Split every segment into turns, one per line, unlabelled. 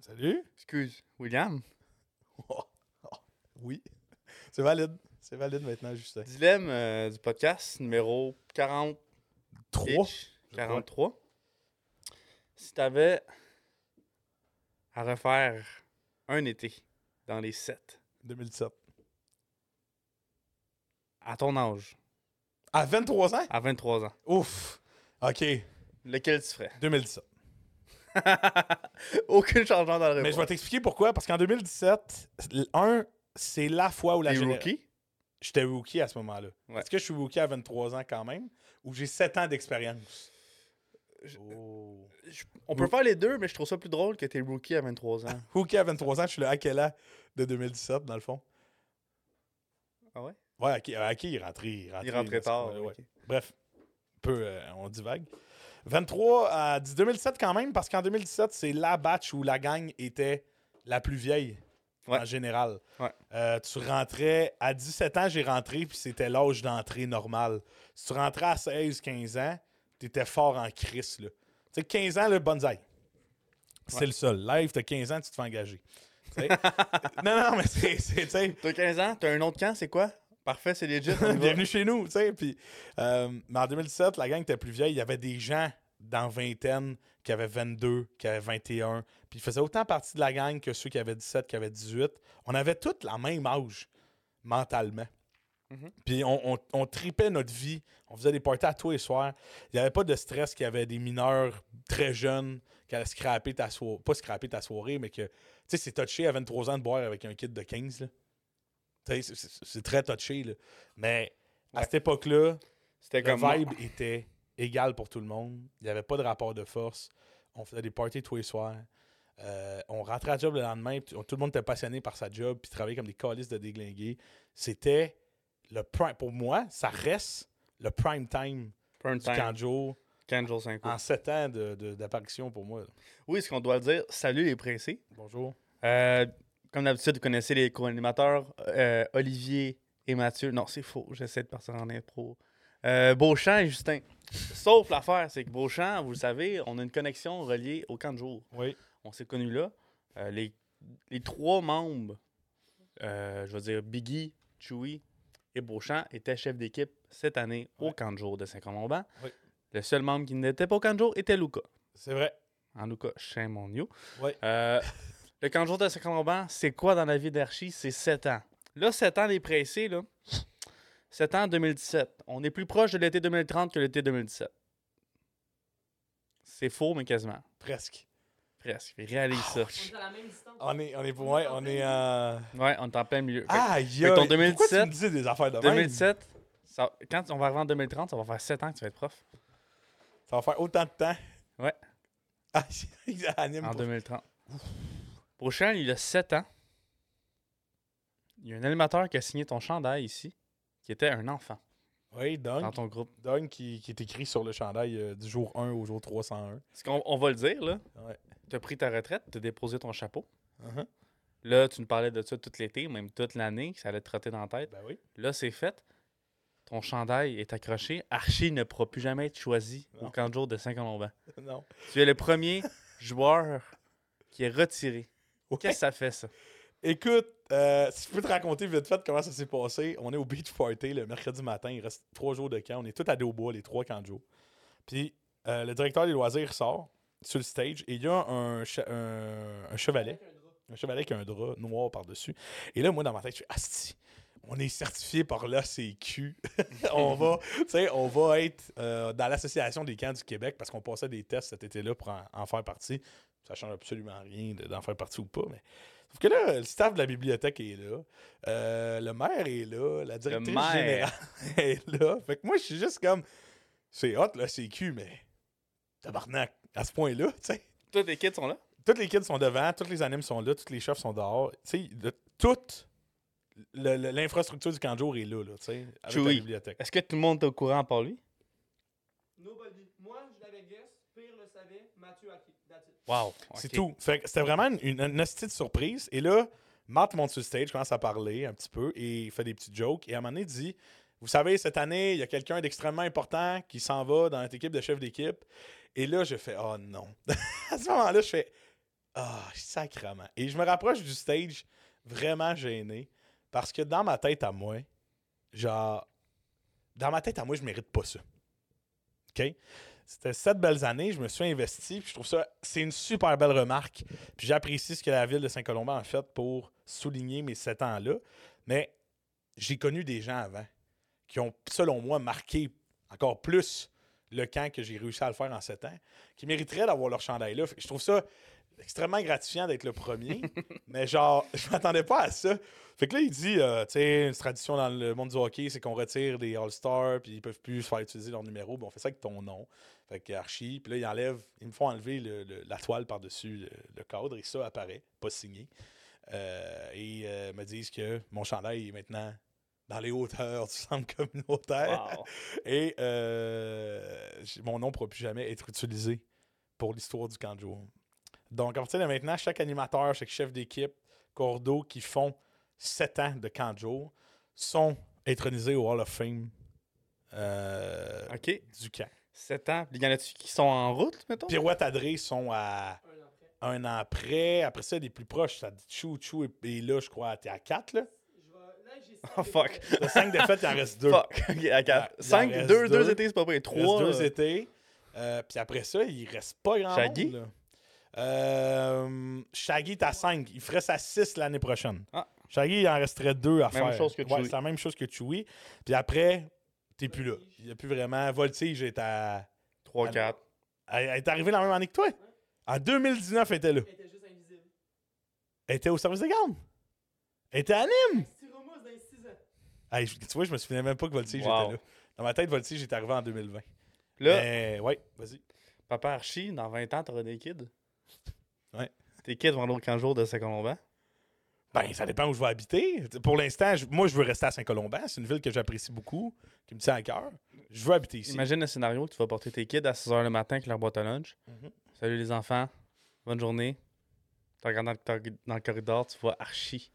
Salut.
Excuse, William.
Oh, oh, oui. C'est valide. C'est valide maintenant, Justin.
Dilemme euh, du podcast numéro 40.
3.
ish, 43. Si t'avais à refaire un été dans les 7,
2017.
à ton âge,
À 23 ans?
à 23 ans,
Ouf. OK.
lequel tu ferais?
2017.
Aucun changement dans le
Mais je
réponse.
vais t'expliquer pourquoi. Parce qu'en 2017, l- un, c'est la fois où la
T'es
géné-
rookie?
J'étais rookie à ce moment-là.
Ouais.
Est-ce que je suis rookie à 23 ans quand même? Ou j'ai 7 ans d'expérience?
Je-
Oh.
Je- On peut faire les deux, mais je trouve ça plus drôle que t'es rookie à 23 ans.
Rookie à 23 ans, je suis le Akela de 2017, dans le fond.
Ah ouais?
Ouais, Aki, Aki, il est rentré. Il, rentrait,
Il rentrait tard.
ouais. Bref, peu, euh, on divague. 23 à 2017 quand même, parce qu'en 2017, c'est la batch où la gang était la plus vieille
Ouais.
en général.
Ouais.
Euh, tu rentrais, à 17 ans, j'ai rentré, puis c'était l'âge d'entrée normal. Si tu rentrais à 16, 15 ans, t'étais fort en crise. Tu sais, 15 ans, le bonsaï. C'est
Ouais.
le seul. Live, t'as 15 ans, tu te fais engager. Tu non, non, mais c'est, tu
T'as 15 ans, t'as un autre camp, c'est quoi? Parfait, c'est legit.
Bienvenue chez nous, tu sais. Puis, euh, mais en 2017, la gang était plus vieille. Il y avait des gens dans vingtaine qui avaient 22, qui avaient 21. Puis ils faisaient autant partie de la gang que ceux qui avaient 17, qui avaient 18. On avait tous la même âge, mentalement.
Mhm.
Puis on, on, on tripait notre vie. On faisait des parties à tous les soirs. Il n'y avait pas de stress qu'il y avait des mineurs très jeunes qui allaient scraper ta soirée. Pas scraper ta soirée, mais que. Tu sais, c'est touché à 23 ans de boire avec un kid de 15. là. C'est- très touché. Là. Mais à
Ouais.
cette époque-là, le
comme moi.
vibe était égal pour tout le monde. Il n'y avait pas de rapport de force. On faisait des parties tous les soirs. Euh, on rentrait à job le lendemain. puis Tout le monde était passionné par sa job. Puis travaillait comme des calices de déglingués. C'était le prime. Pour moi, ça reste le prime time
Prime
du
time,
Kanjo
15 jours 5
en sept ans de- de- d'apparition pour moi. là.
Oui, ce qu'on doit le dire, salut les pressés.
Bonjour.
Euh, comme d'habitude, vous connaissez les co-animateurs euh, Olivier et Mathieu. Non, c'est faux, j'essaie de partir en impro. Euh, Beauchamp et Justin. Sauf l'affaire, c'est que Beauchamp, vous le savez, on a une connexion reliée au camp de jour.
Oui.
On s'est connus là. Euh, les, les trois membres, euh, je veux dire Biggie, Chewy et Beauchamp, étaient chefs d'équipe cette année au camp de jour de Saint-Colomban.
Oui.
Le seul membre qui n'était pas au camp de jour était Luca.
C'est vrai.
En Luca, shame on you.
Ouais.
Le camp de jour de Saint-Colomban, c'est quoi dans la vie d'Archie? C'est 7 ans. Là, 7 ans, les pressés, là. 7 ans 2017. On est plus proche de l'été 2030 que l'été 2017. C'est faux, mais quasiment.
Presque.
Presque. Réalise ça.
On est à la même distance.
On est, on est, ouais, on est euh...
Ouais, on est en plein milieu.
Ah,
que ton
Pourquoi tu
2017,
me dis des affaires de même?
2017, ça- quand on va arriver en 2030, ça va faire 7 ans que tu vas être prof.
Ça va faire autant de temps?
Ouais.
Ah, il anime
En
pour-
2030. Prochain, il a 7 ans. Il y a un animateur qui a signé ton chandail ici, qui était un enfant
Oui,
dans
Dunk.
ton groupe.
Dunk qui, qui est écrit sur le chandail euh, du jour 1 au jour 301.
Parce qu'on on va le dire, là.
Ouais.
Tu as pris ta retraite, tu as déposé ton chapeau.
Uh-huh.
Là, tu nous parlais de ça tout l'été, même toute l'année, que ça allait te trotter dans la tête.
Ben oui.
Là, c'est fait. Ton chandail est accroché. Archie ne pourra plus jamais être choisi
Non.
au camp de jour de Saint-Colomban.
non.
Tu es le premier joueur qui est retiré.
Ouais.
Qu'est-ce que ça fait, ça?
Écoute, euh, si je peux te raconter vite fait comment ça s'est passé, on est au Beach Party le mercredi matin. Il reste trois jours de camp. On est tous à au bois, les trois camps de jour. Puis euh, le directeur des loisirs sort sur le stage et il y a un, che- un- un chevalet. Un chevalet avec un drap noir par-dessus. Et là, moi, dans ma tête, je suis Asti, on est certifié par l'ACQ. on va, tu sais, on va être euh, dans l'association des camps du Québec parce qu'on passait des tests cet été-là pour en, en faire partie. Ça change absolument rien de- d'en faire partie ou pas, mais. Sauf que là, le staff de la bibliothèque est là. euh, le maire est là. La directrice générale est là. Fait que moi, je suis juste comme. C'est hot, là, c'est cul, mais. Tabarnak, à ce point-là, tu sais.
Tous les kids sont là?
Toutes les kids sont devant, tous les animes sont là, tous les chefs sont dehors. Tu sais, toute l'infrastructure du camp de jour est là, là, tu sais, avec la bibliothèque.
Est-ce que tout le monde est au courant par lui?
Nobody. Moi, je l'avais guess. Pire le savait. Mathieu Aki.
Wow.
C'est tout. C'était vraiment une, une, de surprise. Et là, Matt monte sur le stage, commence à parler un petit peu et il fait des petits jokes. Et à un moment donné, il dit Vous savez, cette année, il y a quelqu'un d'extrêmement important qui s'en va dans notre équipe de chef d'équipe. Et là, je fais Oh non. à ce moment-là, je fais Ah, sacrement. Et je me rapproche du stage vraiment gêné parce que dans ma tête à moi, genre, dans ma tête à moi, je mérite pas ça. OK? C'était sept belles années, je me suis investi, puis je trouve ça, c'est une super belle remarque. Puis j'apprécie ce que la ville de Saint-Colomban a fait pour souligner mes sept ans-là. Mais j'ai connu des gens avant qui ont, selon moi, marqué encore plus le camp que j'ai réussi à le faire en sept ans, qui mériteraient d'avoir leur chandail là. Je trouve ça extrêmement gratifiant d'être le premier, mais genre, je m'attendais pas à ça. Fait que là, il dit, euh, tu sais, une tradition dans le monde du hockey, c'est qu'on retire des All-Stars, puis ils peuvent plus se faire utiliser leur numéro. Bon, on fait ça avec ton nom. Fait que Archie, puis là, ils enlèvent, ils me font enlever le- le- la toile par-dessus le, le cadre, et ça apparaît, pas signé. Euh, et euh, me disent que mon chandail est maintenant dans les hauteurs du centre communautaire.
Wow.
Et euh, mon nom ne pourra plus jamais être utilisé pour l'histoire du camp de jour. Donc, à partir de maintenant, chaque animateur, chaque chef d'équipe, cordeau qui font 7 ans de camp de jour sont intronisés au Hall of Fame euh,
OK.
du camp.
7 ans. Il y en a-tu qui sont en route, mettons?
Pirouette Adré sont à
Un an après.
après. Ça, les plus proches, ça dit Chou Chou et, et là, je crois, t'es à 4. Là.
Je vais... Là, j'ai
Oh, fuck.
T'as 5 défaites, il en reste 2.
Fuck. OK, à 4.
il en
5,
reste
2, 2
deux.
étés, c'est pas vrai.
Il reste
3.
deux étés. Euh, puis après ça, il reste pas grand
Shaggy?
monde. là. Euh, Shaggy est à 5. Il ferait sa 6 l'année prochaine.
Ah.
Shaggy, il en resterait 2 à
Même
faire.
chose que
Ouais, c'est la même chose que Chewie. Puis après, t'es plus là. Il n'y a plus vraiment. Voltige est à.
3, 4.
Elle elle est arrivée la même année que toi. En 2019, elle était là.
Elle était juste invisible.
Elle était au service de garde. Elle était à Nîmes.
Styromousse dans les 6 ans.
Hey, je- tu vois, je me souvenais même pas que Voltige
Wow.
était là. Dans ma tête, Voltige est arrivé en 2020.
Là,
Mais ouais, vas-y.
papa Archie, dans 20 ans, t'auras des kids?
Ouais.
Tes kids vont aller au camp jour de Saint-Colomban.
Ben, ça dépend où je vais habiter. Pour l'instant, moi, je veux rester à Saint-Colomban. C'est une ville que j'apprécie beaucoup, qui me tient à cœur. Je veux habiter ici.
Imagine le scénario tu vas porter tes kids à 6 h le matin avec leur boîte à lunch.
Mhm.
Salut les enfants, bonne journée. Tu regardes dans le, tor- dans le corridor, tu vois Archie.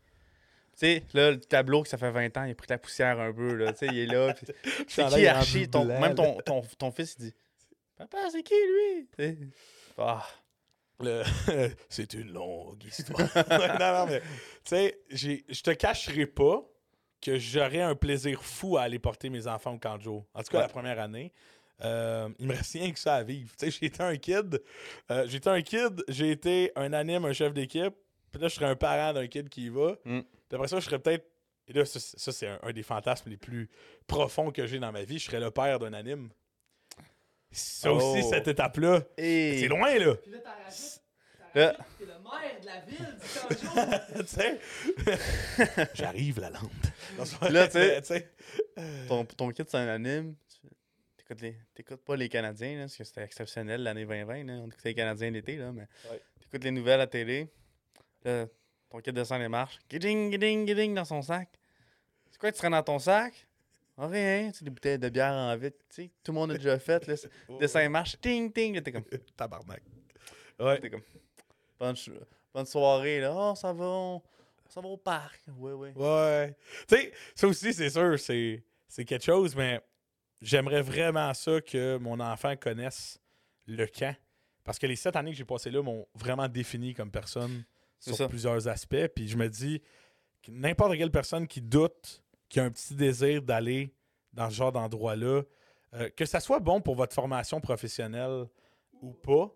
Tu sais, là, le tableau que ça fait 20 ans, il a pris de la poussière un peu, là. Tu sais, il est là. C'est qui Archie? Ton- même ton, ton, ton fils, il dit Papa, c'est qui lui? Ah,
Le- C'est une longue histoire. non, non, mais tu sais, je te cacherai pas que j'aurais un plaisir fou à aller porter mes enfants au camp de jour. En tout cas,
Ouais.
la première année. Euh, il me reste rien que ça à vivre. Tu sais, j'ai été un kid. euh, j'ai été un kid, j'ai été un anime, un chef d'équipe. Puis là, je serais un parent d'un kid qui y va.
Mm.
Puis après ça, je serais peut-être. Et là, ça, c'est- ça, c'est un, un des fantasmes les plus profonds que j'ai dans ma vie. Je serais le père d'un anime. Ça aussi,
Oh.
cette étape-là,
Et...
c'est loin, là.
Puis là, t'as rajoutes.
Là.
T'as rajoutes que t'es le maire de la ville du
tu sais, j'arrive la lampe.
Là, tu sais-
tu sais,
Ton, ton un anime. Tu t'écoutes, les, t'écoutes pas les Canadiens, là, parce que c'était exceptionnel l'année 2020. Là. On écoutait les Canadiens l'été, là, mais
Ouais.
t'écoutes les nouvelles à la télé. Là, ton kid descend les marches. Giding, giding, giding dans son sac. C'est quoi que tu serais dans ton sac? Ah, rien, tu sais, des bouteilles de bière en. Tu sais, tout le monde a déjà fait. Là, descend les marches, ting, ting. Là, t'es comme,
Tabarnak. Ouais.
t'es comme, bonne soirée, là. Oh, ça va, on, ça va au parc. Ouais, ouais.
Ouais. Tu sais, ça aussi, c'est sûr, c'est, c'est quelque chose, mais j'aimerais vraiment ça que mon enfant connaisse le camp. Parce que les sept années que j'ai passées là m'ont vraiment défini comme personne sur
ça.
plusieurs aspects. Puis je me dis que n'importe quelle personne qui doute, qui a un petit désir d'aller dans ce genre d'endroit-là, euh, que ça soit bon pour votre formation professionnelle ou pas,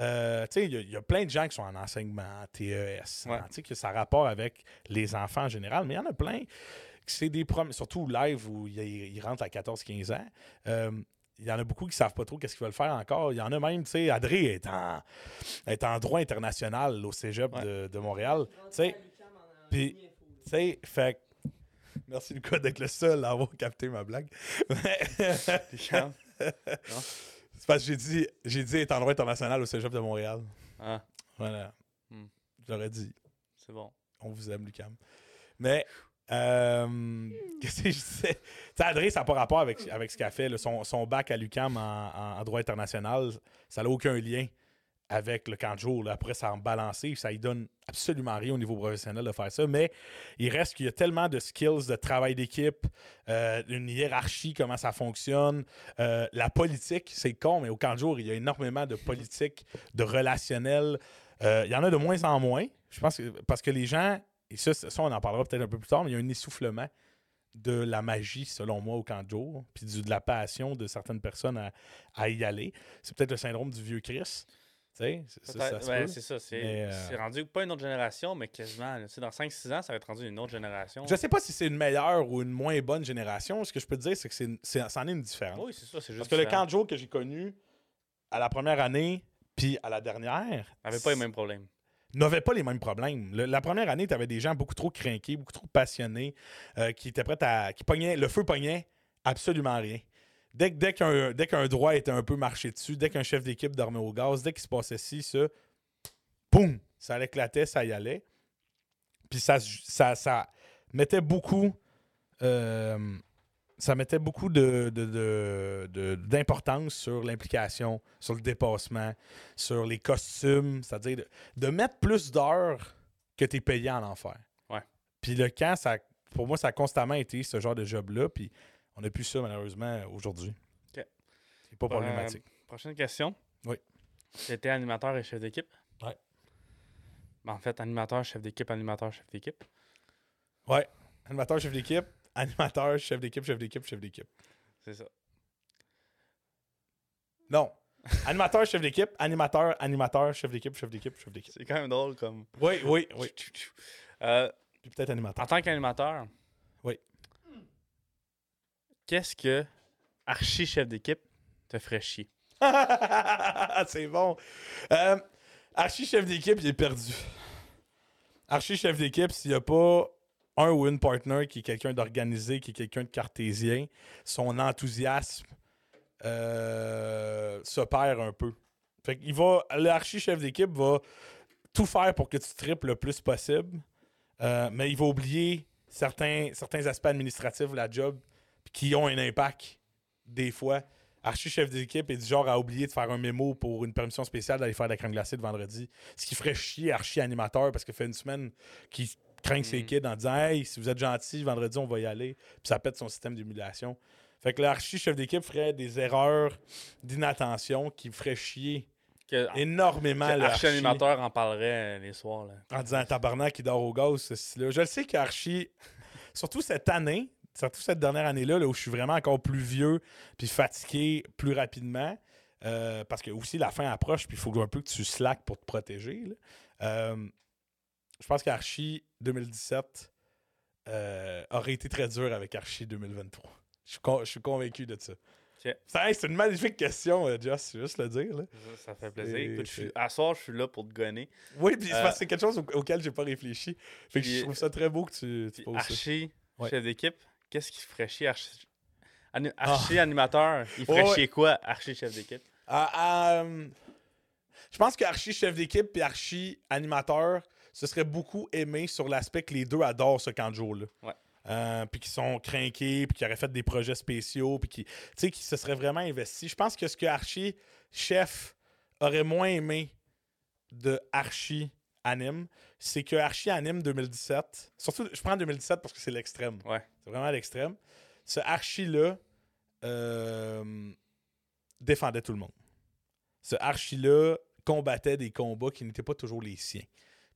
euh, tu sais, il y a- il y, a plein de gens qui sont en enseignement, TES,
Ouais.
hein, tu sais, que ça a rapport avec les enfants en général, mais il y en a plein que c'est des prom surtout live où ils rentrent à 14-15 ans. euh, il y en a beaucoup qui savent pas trop qu'est-ce qu'ils veulent faire encore. Il y en a même, tu sais, Adré est en, est en droit international au cégep
Ouais.
de, de Montréal. Tu sais, Puis- tu sais, fait Merci Lucas d'être le seul à avoir capté ma blague. C'est parce que j'ai dit, j'ai dit être en droit international au cégep de Montréal.
Ah,
Voilà.
Hmm.
J'aurais dit.
c'est bon.
On vous aime, Lucam. Mais, euh, qu'est-ce que je disais? Tu sais, Adré, ça n'a pas rapport avec, avec ce qu'elle fait. là. Son, son bac à Lucam en, en- en droit international, ça n'a aucun lien avec le camp de jour. Après, ça en balancer, ça lui donne absolument rien au niveau professionnel de faire ça. Mais il reste qu'il y a tellement de skills de travail d'équipe, euh, une hiérarchie, comment ça fonctionne. Euh, la politique, c'est con, mais au camp de jour, il y a énormément de politique, de relationnel. Euh, Il y en a de moins en moins. Je pense que parce que les gens, et ça, on en parlera peut-être un peu plus tard, mais il y a un essoufflement de la magie, selon moi, au camp de jour, puis de la passion de certaines personnes à, à y aller. C'est peut-être le syndrome du vieux Chris. C'est- ça,
ouais. C'est
euh,
c'est rendu pas une autre génération, mais quasiment. dans 5-6 ans, ça va être rendu une autre génération.
Je sais pas si c'est une meilleure ou une moins bonne génération. Ce que je peux te dire, c'est que c'est, c'en est une différence.
Oui, c'est ça. C'est juste.
Parce que le camp de jour que j'ai connu à la première année, puis à la dernière,
n'avait pas les mêmes problèmes.
n'avait pas les mêmes problèmes. Le- la première année, tu avais des gens beaucoup trop craqués, beaucoup trop passionnés, euh, qui étaient prêts à. qui pognaient. Le feu pognait absolument rien. Dès, dès qu'un, dès qu'un droit était un peu marché dessus, dès qu'un chef d'équipe dormait au gaz, dès qu'il se passait ci, ça, boum, ça éclatait, ça y allait. Puis ça, ça, ça mettait beaucoup. euh, ça mettait beaucoup de, de- de- de- d'importance sur l'implication, sur le dépassement, sur les costumes, c'est-à-dire de, de mettre plus d'heures que tu es payé en enfer.
Ouais.
Puis le camp, ça, pour moi, ça a constamment été ce genre de job-là, puis on n'a plus ça malheureusement aujourd'hui.
Ok.
C'est pas problématique.
Prochaine question.
Oui.
J'étais animateur et chef d'équipe.
Ouais.
Ben, en fait, animateur, chef d'équipe, animateur, chef d'équipe.
Ouais. Animateur, chef d'équipe, animateur, chef d'équipe, chef d'équipe, chef d'équipe.
C'est ça.
Non. Animateur, chef d'équipe, animateur, animateur, chef d'équipe, chef d'équipe, chef d'équipe.
C'est quand même drôle comme.
Oui, oui, oui.
Euh,
Puis peut-être animateur.
en tant qu'animateur. Qu'est-ce que archi chef d'équipe te ferait chier?
c'est bon. Euh, Archie chef d'équipe, il est perdu. Archie chef d'équipe, s'il n'y a pas un ou partner qui est quelqu'un d'organisé, qui est quelqu'un de cartésien, son enthousiasme euh, se perd un peu. Fait va, l'archi chef d'équipe va tout faire pour que tu triples le plus possible, euh, mais il va oublier certains, certains aspects administratifs de la job qui ont un impact des fois. Archi chef d'équipe est du genre à oublier de faire un mémo pour une permission spéciale d'aller faire de la crème glacée de vendredi. Ce qui ferait chier Archi animateur parce qu'il fait une semaine qu'il craint ses
Mhm.
kids en disant Hey, si vous êtes gentil, vendredi, on va y aller. Puis ça pète son système d'émulation. Fait que l'archi chef d'équipe ferait des erreurs d'inattention qui ferait chier
Que,
énormément
que
le
archi
Archi
animateur en parlerait euh, les soirs. Là.
en disant tabarnak qui dort au gaz, ceci-là. Je le sais qu'Archie, surtout cette année, surtout cette dernière année-là, là, où je suis vraiment encore plus vieux puis fatigué plus rapidement, euh, parce que aussi la fin approche, puis il faut un peu que tu slack pour te protéger. là. Euh, je pense qu'Archie 2017 euh, aurait été très dur avec Archie 2023. Je suis, con- je suis convaincu de ça. Hey, C'est une magnifique question, Joss, juste le dire. là.
Ça, ça fait plaisir.
C'est-
Écoute, je suis-
c'est-
à soir, je suis là pour te gonner.
Oui, puis c'est
Euh,
quelque chose au- auquel j'ai pas réfléchi. Fait que je trouve ça très beau que tu, tu poses ça.
archi
Ouais.
chef d'équipe, qu'est-ce qui ferait chier archi, Ani- archi animateur? Il ferait
Ah.
Chier quoi, archi chef d'équipe?
Ah, ah, hum, je pense que Archie chef d'équipe et Archie animateur, ce serait beaucoup aimé sur l'aspect que les deux adorent ce camp de jour-là.
Ouais.
Euh, puis qui sont craqués, puis qui auraient fait des projets spéciaux, puis qui, tu sais, qui se seraient vraiment investis. Je pense que ce que Archie chef aurait moins aimé de Archie anime, c'est que Archie anime 2017, surtout, je prends 2017 parce que c'est l'extrême.
Ouais.
C'est vraiment l'extrême. Ce Archie-là euh, défendait tout le monde. Ce Archie-là combattait des combats qui n'étaient pas toujours les siens.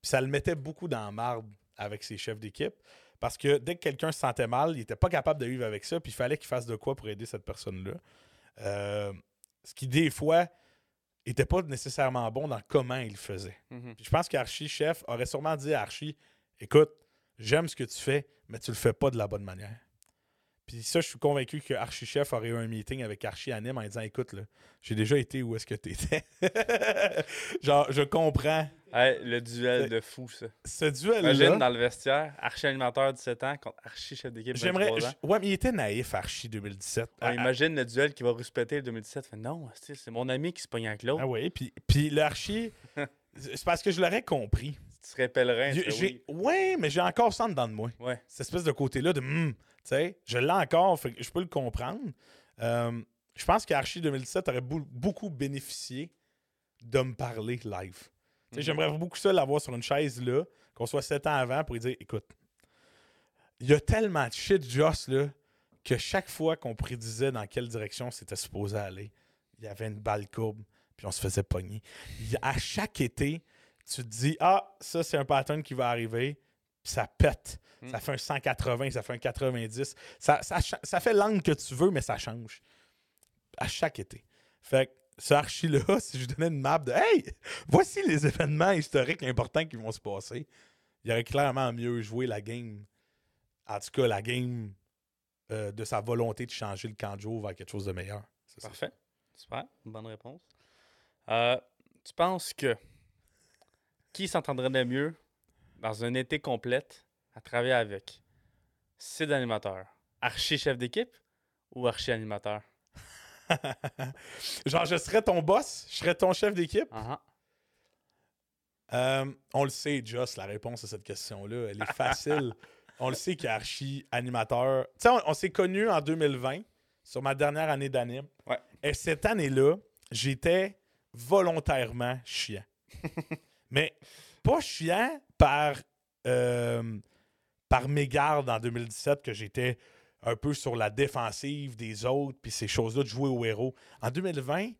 Puis ça le mettait beaucoup dans la marde avec ses chefs d'équipe. Parce que dès que quelqu'un se sentait mal, il n'était pas capable de vivre avec ça, puis il fallait qu'il fasse de quoi pour aider cette personne-là. Euh, ce qui, des fois, était pas nécessairement bon dans comment il le faisait.
Mhm.
Puis je pense qu'Archie chef aurait sûrement dit à Archie Écoute, j'aime ce que tu fais, mais tu le fais pas de la bonne manière. Puis ça, je suis convaincu que Archie chef aurait eu un meeting avec Archie Anime en disant Écoute, là, j'ai déjà été où est-ce que tu étais. Genre, je comprends.
Hey, le duel de fou, ça.
Ce
Imagine
duel-là.
dans le vestiaire, archi animateur 17 ans contre archi chef d'équipe 23
J'aimerais. Ouais, mais il était naïf, Archie 2017.
Ouais,
Ah,
imagine le duel qui va respecter le 2017. Fait, non, c'est mon ami qui se pogne avec l'autre.
Ah oui, puis, puis l'Archie, c'est parce que je l'aurais compris.
Tu serais pèlerin.
J'ai- Ouais, mais j'ai encore ça en dedans de moi.
oui. Ouais.
cette espèce de côté-là de tu sais, je l'ai encore, fait que je peux le comprendre. Euh, je pense qu'Archie 2017 aurait beaucoup bénéficié de me parler live.
Mhm.
J'aimerais beaucoup ça l'avoir sur une chaise là, qu'on soit sept ans avant pour lui dire écoute, il y a tellement de shit Joss là que chaque fois qu'on prédisait dans quelle direction c'était supposé aller, il y avait une balle courbe, puis on se faisait pogner. À chaque été, tu te dis, ah, ça, c'est un pattern qui va arriver, puis ça pète.
Mm.
Ça fait un 180, ça fait un 90. Ça, ça, cha- ça fait l'angle que tu veux, mais ça change. À chaque été. Fait que ce archi-là, si je donnais une map de Hey, voici les événements historiques importants qui vont se passer, il aurait clairement mieux joué la game. En tout cas, la game euh, de sa volonté de changer le camp de jour vers quelque chose de meilleur. C'est ça.
Parfait. Super. Bonne réponse. Euh, tu penses que qui s'entendrait le mieux dans un été complète à travailler avec Sid animateur, archi chef d'équipe ou archi animateur?
Genre, je serais ton boss, je serais ton chef d'équipe?
Ah
Euh, on le sait, Just, la réponse à cette question-là. Elle est facile. on le sait qu'il est archi animateur. Tu sais, on, on s'est connus en 2020, sur ma dernière année d'anime.
Ouais.
Et cette année-là, j'étais volontairement chiant. Mais pas chiant par, euh, par mégarde en 2017 que j'étais un peu sur la défensive des autres, puis ces choses-là de jouer au héros. En 2020,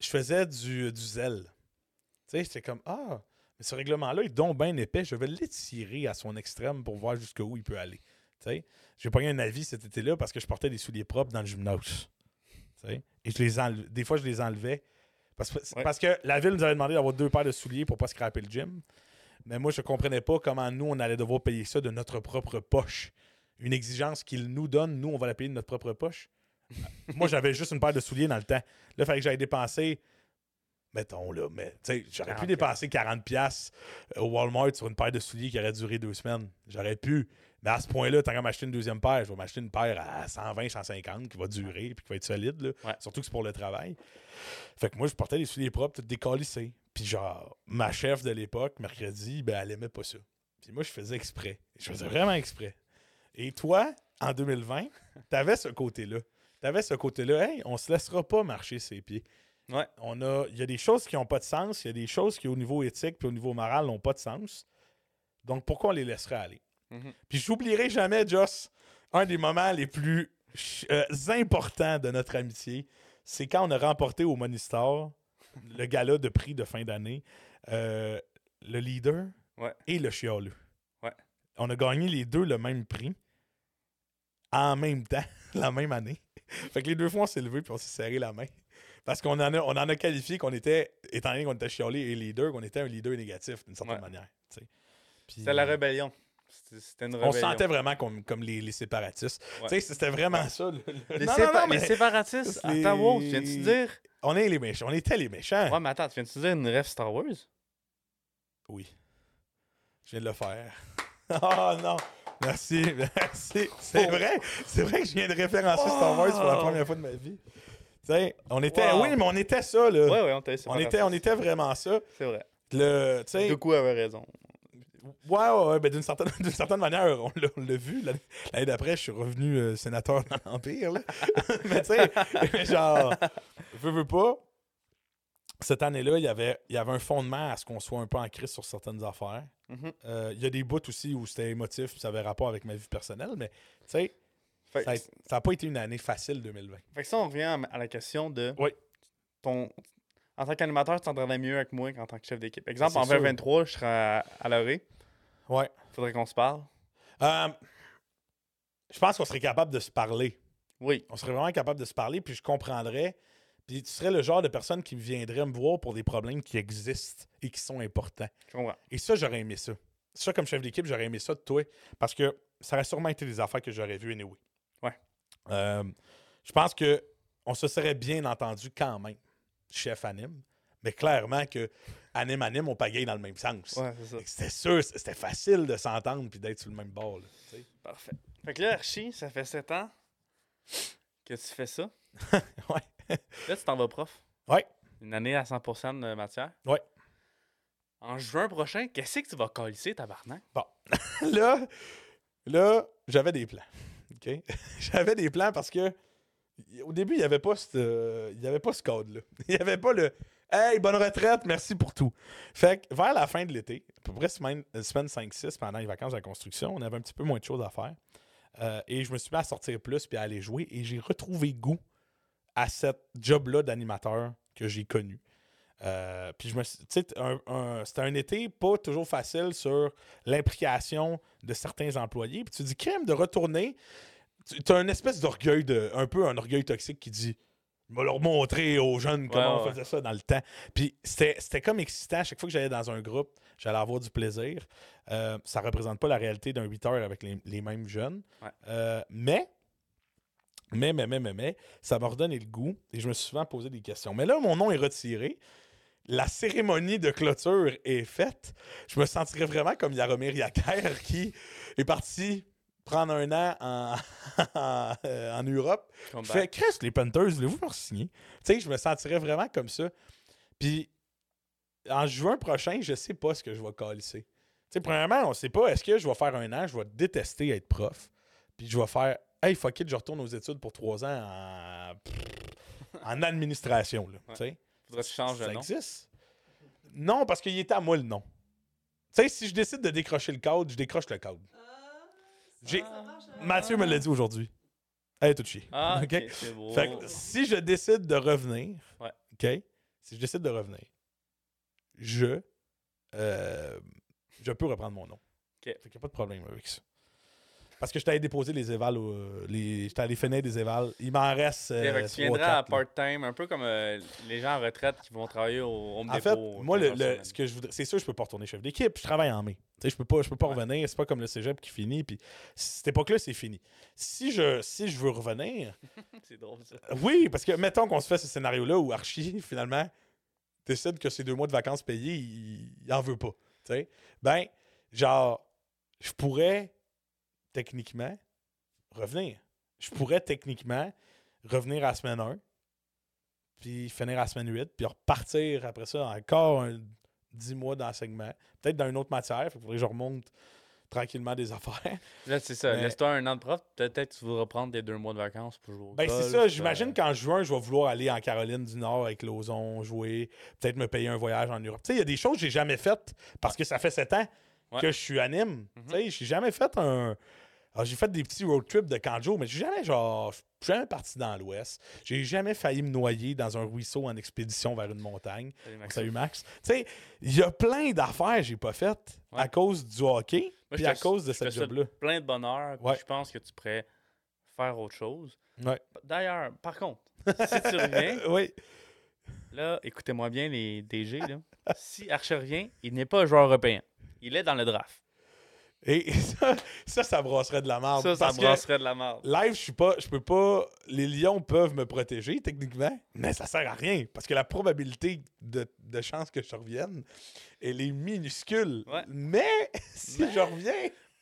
je faisais du, du zèle. Tu sais, comme Ah, mais ce règlement-là est donc bien épais, je vais l'étirer à son extrême pour voir jusqu'où il peut aller. Tu sais, j'ai pas eu un avis cet été-là parce que je portais des souliers propres dans le gymnase. Tu sais, et je les enle- des fois, je les enlevais. Parce, que-
Ouais.
parce que la ville nous avait demandé d'avoir deux paires de souliers pour pas scraper le gym. Mais moi, je comprenais pas comment nous, on allait devoir payer ça de notre propre poche. Une exigence qu'ils nous donnent, nous, on va la payer de notre propre poche. moi, j'avais juste une paire de souliers dans le temps. Là, il fallait que j'aille dépenser, mettons, là, mais tu sais, j'aurais pu
40
dépenser 40$ piastres au Walmart sur une paire de souliers qui aurait duré deux semaines. J'aurais pu. Mais à ce point-là, tant qu'à m'acheter une deuxième paire, je vais m'acheter une paire à 120, 150 qui va durer puis qui va être solide. Là.
Ouais.
Surtout que c'est pour le travail. Fait que moi, je portais des souliers propres, tout décalissés. Puis genre, ma chef de l'époque, mercredi, ben, elle aimait pas ça. Puis moi, je faisais exprès. Je faisais vraiment exprès. Et toi, en 2020, t'avais ce côté-là. T'avais ce côté-là. Hey, on se laissera pas marcher ses pieds.
Ouais.
On a, il y a des choses qui n'ont pas de sens, il y a des choses qui, au niveau éthique puis au niveau moral, n'ont pas de sens. Donc, pourquoi on les laisserait aller?
Mhm.
Puis, j'oublierai jamais, Joss, un des moments les plus euh, importants de notre amitié, c'est quand on a remporté au Monistar le gala de prix de fin d'année, euh, le leader
Ouais.
et le chialeux.
Ouais.
On a gagné les deux le même prix en même temps, la même année. fait que les deux fois, on s'est levé puis on s'est serré la main. Parce qu'on en a, on en a qualifié qu'on était, étant donné qu'on était chialé et leader, qu'on était un leader négatif d'une certaine
Ouais.
manière.
C'était la rébellion. C'était c'était une
on
rébellion.
sentait vraiment comme, comme les, les séparatistes.
Ouais.
Tu sais, c'était vraiment ça. le- le-
Les,
Non,
sépa-
non, non,
les
mais
séparatistes,
les-
attends, wow, tu viens-tu dire?
On est les méchants. On était les méchants.
Ouais, mais attends, tu viens-tu dire une rêve Star Wars?
Oui. Je viens de le faire. Oh non. Merci, merci. C'est
Oh.
vrai. C'est vrai que je viens de référencer Star Wars pour la première fois de ma vie. Tu sais, on était.
Wow.
Oui, mais on était ça, là.
Ouais, ouais, on était
on, était, on était vraiment ça.
C'est vrai.
Le, tu sais,
Goku avait raison.
Ouais, ouais, ouais, ben d'une certaine, certaine manière, on l'a, vu. L'année, d'après, je suis revenu euh, sénateur dans l'Empire. mais tu sais, genre, veux, veux pas. Cette année-là, il y avait, il y avait un fondement à ce qu'on soit un peu en crise sur certaines affaires.
Mhm.
Euh, Il y a des bouts aussi où c'était émotif, puis ça avait rapport avec ma vie personnelle, mais tu sais, ça n'a pas été une année facile 2020.
fait que ça, on revient à, à la question de
Oui.
ton. En tant qu'animateur, tu t'entendrais mieux avec moi qu'en tant que chef d'équipe. Exemple, en
sûr.
2023, je serais à, à l'orée.
Ouais.
Faudrait qu'on se parle.
Euh, je pense qu'on serait capable de se parler.
Oui.
On serait vraiment capable de se parler, puis je comprendrais. Puis tu serais le genre de personne qui viendrait me voir pour des problèmes qui existent et qui sont importants.
Je comprends.
Et ça, j'aurais aimé ça. Ça, comme chef d'équipe, j'aurais aimé ça de toi. Parce que ça aurait sûrement été des affaires que j'aurais vues anyway.
Ouais.
Euh, je pense que on se serait bien entendu quand même, chef anime. Mais clairement que anime anime, on pagaille dans le même sens.
Ouais,
C'était sûr, c'était facile de s'entendre puis d'être sur le même bord. là.
Parfait. Fait que là, Archie, ça fait 7 ans que tu fais ça.
Ouais.
Là, tu t'en vas prof.
Ouais.
Une année à 100% de matière.
Ouais.
En juin prochain, qu'est-ce que tu vas calisser, tabarnak?
là, là j'avais des plans. OK? j'avais des plans parce que au début, il n'y avait pas ce euh, il avait pas ce code-là. Il n'y avait pas le Hey, bonne retraite, merci pour tout. Fait que vers la fin de l'été, à peu près semaine, euh, semaine 5-6, pendant les vacances de la construction, on avait un petit peu moins de choses à faire. Euh, et je me suis mis à sortir plus puis à aller jouer. Et j'ai retrouvé goût à cette job-là d'animateur que j'ai connu. Puis je me un- un- c'était un été pas toujours facile sur l'implication de certains employés. Puis tu dis, crème de retourner, tu as une espèce d'orgueil, de, un peu un orgueil toxique qui dit, je vais leur montrer aux jeunes comment
Ouais,
on faisait ça dans le temps. Puis c'était c'était comme excitant. Chaque fois que j'allais dans un groupe, j'allais avoir du plaisir. Euh, ça représente pas la réalité d'un 8 heures avec les, les mêmes jeunes.
Ouais.
Euh, mais, mais, mais, mais, mais, mais, ça m'a redonné le goût et je me suis souvent posé des questions. Mais là, mon nom est retiré. La cérémonie de clôture est faite. Je me sentirais vraiment comme Yaromir Yaker qui est parti prendre un an en, en, Europe
Come
je fais, Chris, les Panthers, voulez-vous me signer? Tu sais, je me sentirais vraiment comme ça. Puis, en juin prochain, je sais pas ce que je vais calisser. Tu sais, premièrement, on sait pas, est-ce que je vais faire un an, je vais détester être prof, puis je vais faire, hey, fuck it, je retourne aux études pour trois ans en, en administration, là. Tu sais,
Faudrait que tu changes
ça
nom.
existe? Non, parce qu'il était à moi le nom. Tu sais, si je décide de décrocher le code, je décroche le code. J'ai-? Mathieu me l'a dit aujourd'hui. Elle est tout chier.
Ah,
OK?
c'est beau.
Fait que si je décide de revenir,
Ouais.
OK? Si je décide de revenir, je, euh, je peux reprendre mon nom.
OK.
Fait qu'il n'y a pas de problème avec ça. Parce que j'étais allé déposer les évals, au- les, j'étais allé finir des évals. Il m'en reste. Euh,
tu viendras à part-time, un peu comme euh, les gens en retraite qui vont travailler au Home
En fait, moi, le,
15
le-
heures
ce que je voudrais, c'est sûr, je peux pas retourner chef d'équipe. Je travaille en mai. Je peux pas, je peux pas
Ouais.
revenir. C'est pas comme le cégep qui finit. Puis cette époque-là, c'est fini. Si je, si je veux revenir.
C'est drôle, ça.
Oui, parce que mettons qu'on se fait ce scénario-là où Archie, finalement, décide que ses deux mois de vacances payés, il, il en veut pas. tu sais. Ben, genre, je pourrais techniquement revenir. Je pourrais techniquement revenir à la semaine 1, puis finir à la semaine 8, puis repartir après ça encore un 10 mois d'enseignement, peut-être dans une autre matière. Il faudrait que je remonte tranquillement des affaires.
Là, c'est ça.
Mais-
Laisse-toi un an de prof. Peut-être que tu voudras prendre tes deux mois de vacances pour jouer au
Ben, c'est ça. J'imagine
euh,
qu'en juin, je vais vouloir aller en Caroline du Nord avec Lauson, jouer, peut-être me payer un voyage en Europe. Tu sais, il y a des choses que j'ai jamais faites parce que ça fait sept ans
Ouais.
que je suis anime.
Mhm.
Tu sais, j'ai jamais fait un. Alors, j'ai fait des petits road trips de Kanjo, mais j'ai jamais, genre, je suis jamais parti dans l'Ouest. J'ai jamais failli me noyer dans un ruisseau en expédition vers une montagne.
salut,
Max. Tu sais, il y a plein d'affaires que j'ai pas faites
Ouais.
à cause du hockey, puis à cause de cette job-là.
plein de bonheur.
Ouais.
Je pense que tu pourrais faire autre chose.
Ouais.
D'ailleurs, par contre, si tu reviens,
oui.
là, écoutez-moi bien les DG. Là. si Archer revient, il n'est pas un joueur européen. Il est dans le draft.
Et ça, ça, ça brasserait de la merde.
ça, ça brasserait de la merde.
Live, je suis pas, je peux pas. Les lions peuvent me protéger techniquement, mais ça sert à rien parce que la probabilité de, de chance que je revienne, elle est minuscule.
Ouais.
Mais si
Mais-
je reviens,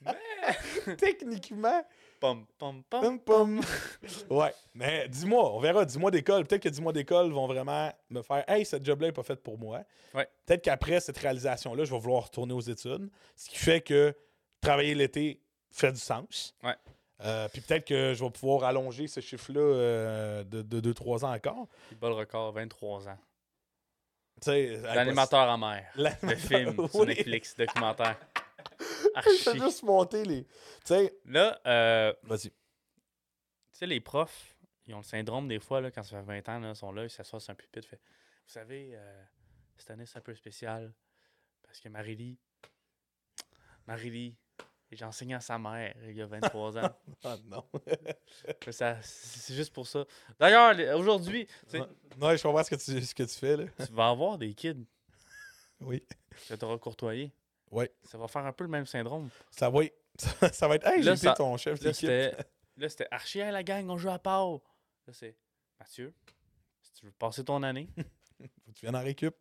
techniquement,
Pom, pom, pom.
pom pom. ouais. Mais dis-moi, on verra. Dis-moi d'école. Peut-être que dis-moi d'école vont vraiment me faire, hey, cette job-là est pas faite pour moi.
Ouais.
Peut-être qu'après cette réalisation-là, je vais vouloir retourner aux études, ce qui fait que travailler l'été fait du sens.
Ouais.
Euh, puis peut-être que je vais pouvoir allonger ce chiffre-là euh, de 2-3 ans encore.
Il bat le record, 23 ans.
Sais,
L'animateur en mer. Le film sur. Netflix, documentaire.
Je
Archi.
vais juste monter les. Tu sais,
Là, euh,
vas-y.
tu sais, les profs, ils ont le syndrome des fois, là, quand ça fait 20 ans, là, ils sont là, ils s'assoient sur un pupitre, fait Vous savez, euh, cette année, c'est un peu spécial parce que Marie-Lie, Marie-Lie, j'ai enseigné à sa mère il y a 23 ans.
Ah non.
C'est juste pour ça. D'ailleurs, aujourd'hui.
Non, je comprends ce que tu, ce que tu fais, là.
tu vas avoir des kids
Oui.
que tu auras courtoisé.
Ouais.
Ça va faire un peu le même syndrome.
Ça va, ça, ça va être. Hey, j'ai
Là,
été ton chef
Là, là, c'était Archie, la gang, on joue à part. Là, c'est Mathieu, si tu veux passer ton année,
Faut que tu viennes en récup.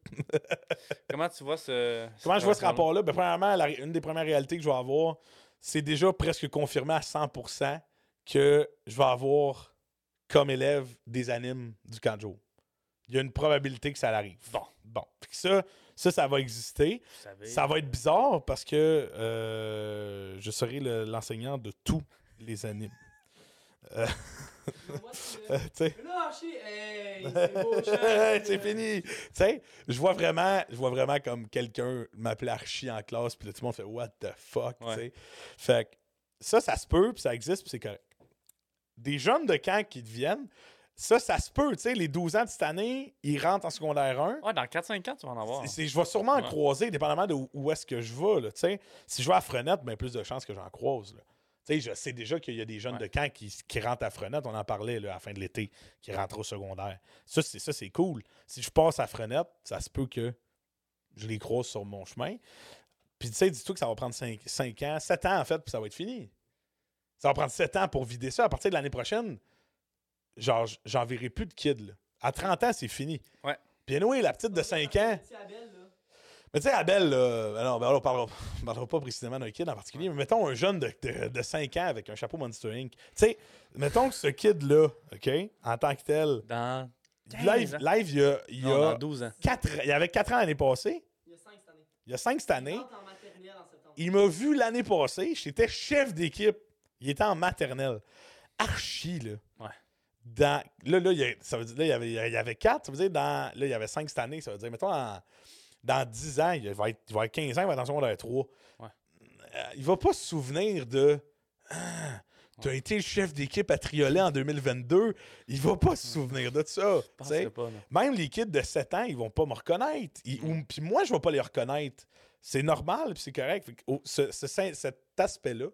comment tu vois ce.
Comment je vois ce rapport-là? Ben, premièrement, la une des premières réalités que je vais avoir, c'est déjà presque confirmé à 100% que je vais avoir comme élève des animes du Kanjo. Il y a une probabilité que ça arrive. Bon, bon. Ça, ça, ça va exister. Ça va être bizarre parce que euh, je serai le- l'enseignant de tous les animes. Euh, Tu sais.
Hey, c'est
fini. Tu je vois vraiment, je vois vraiment comme quelqu'un m'appeler Archie en classe, puis là, tout le monde fait What the fuck, tu sais. Fait que ça, ça se peut, puis ça existe, puis c'est correct. Des jeunes de camp qui deviennent, Ça, ça se peut, tu sais, les 12 ans de cette année, ils rentrent en secondaire 1.
Ouais, dans 4-5 ans, tu vas en avoir.
C'est- c'est- je vais sûrement en croiser, dépendamment de où, où est-ce que je vais. Là, tu sais. si je vais à Frenette, ben, plus de chances que j'en croise. Là. Tu sais, Je sais déjà qu'il y a des jeunes
Ouais.
de camp qui, qui rentrent à Frenette, on en parlait là, à la fin de l'été, qui rentrent au secondaire. Ça, c'est ça, c'est cool. Si je passe à Frenette, ça se peut que je les croise sur mon chemin. Puis tu sais, dis-toi que ça va prendre 5, ans, 7 ans en fait, puis ça va être fini. Ça va prendre 7 ans pour vider ça. À partir de l'année prochaine, genre, j- j'en verrai plus de kids. là. À 30 ans, c'est fini.
Ouais.
Puis anyway, la petite de 5 ans. Mais tu sais, Abel, ben là, on parlera, on parlera pas précisément d'un kid en particulier, mais mettons un jeune de, de, de 5 ans avec un chapeau Monster Inc. Tu sais, mettons que ce kid-là, OK, en tant que tel,
Dans,
live, il y a, il y
non,
a
dans 12 ans.
quatre, il y avait 4 ans l'année passée,
Il y a 5 cette année.
il y a 5 cette année.
Il rentre en maternelle en septembre.
Il m'a vu l'année passée, j'étais chef d'équipe. Il était en maternelle. Archi, là.
Ouais.
Dans, là, là, il y a- ça veut dire, là, il y avait, il y avait 4, ça veut dire, dans, là, il y avait 5 cette année, ça veut dire, mettons, en- dans 10 ans, il va, être, il va être 15 ans, il va être en secondaire 3.
Ouais.
Euh, il va pas se souvenir de. Ah, T'as été le chef d'équipe à Triolet en 2022. Il va pas se souvenir de ça.
Je
tu
pas.
Même les kids de 7 ans, ils vont pas me reconnaître. Ou- Puis moi, je vais pas les reconnaître. C'est normal, puis c'est correct. Oh, ce- ce- cet aspect-là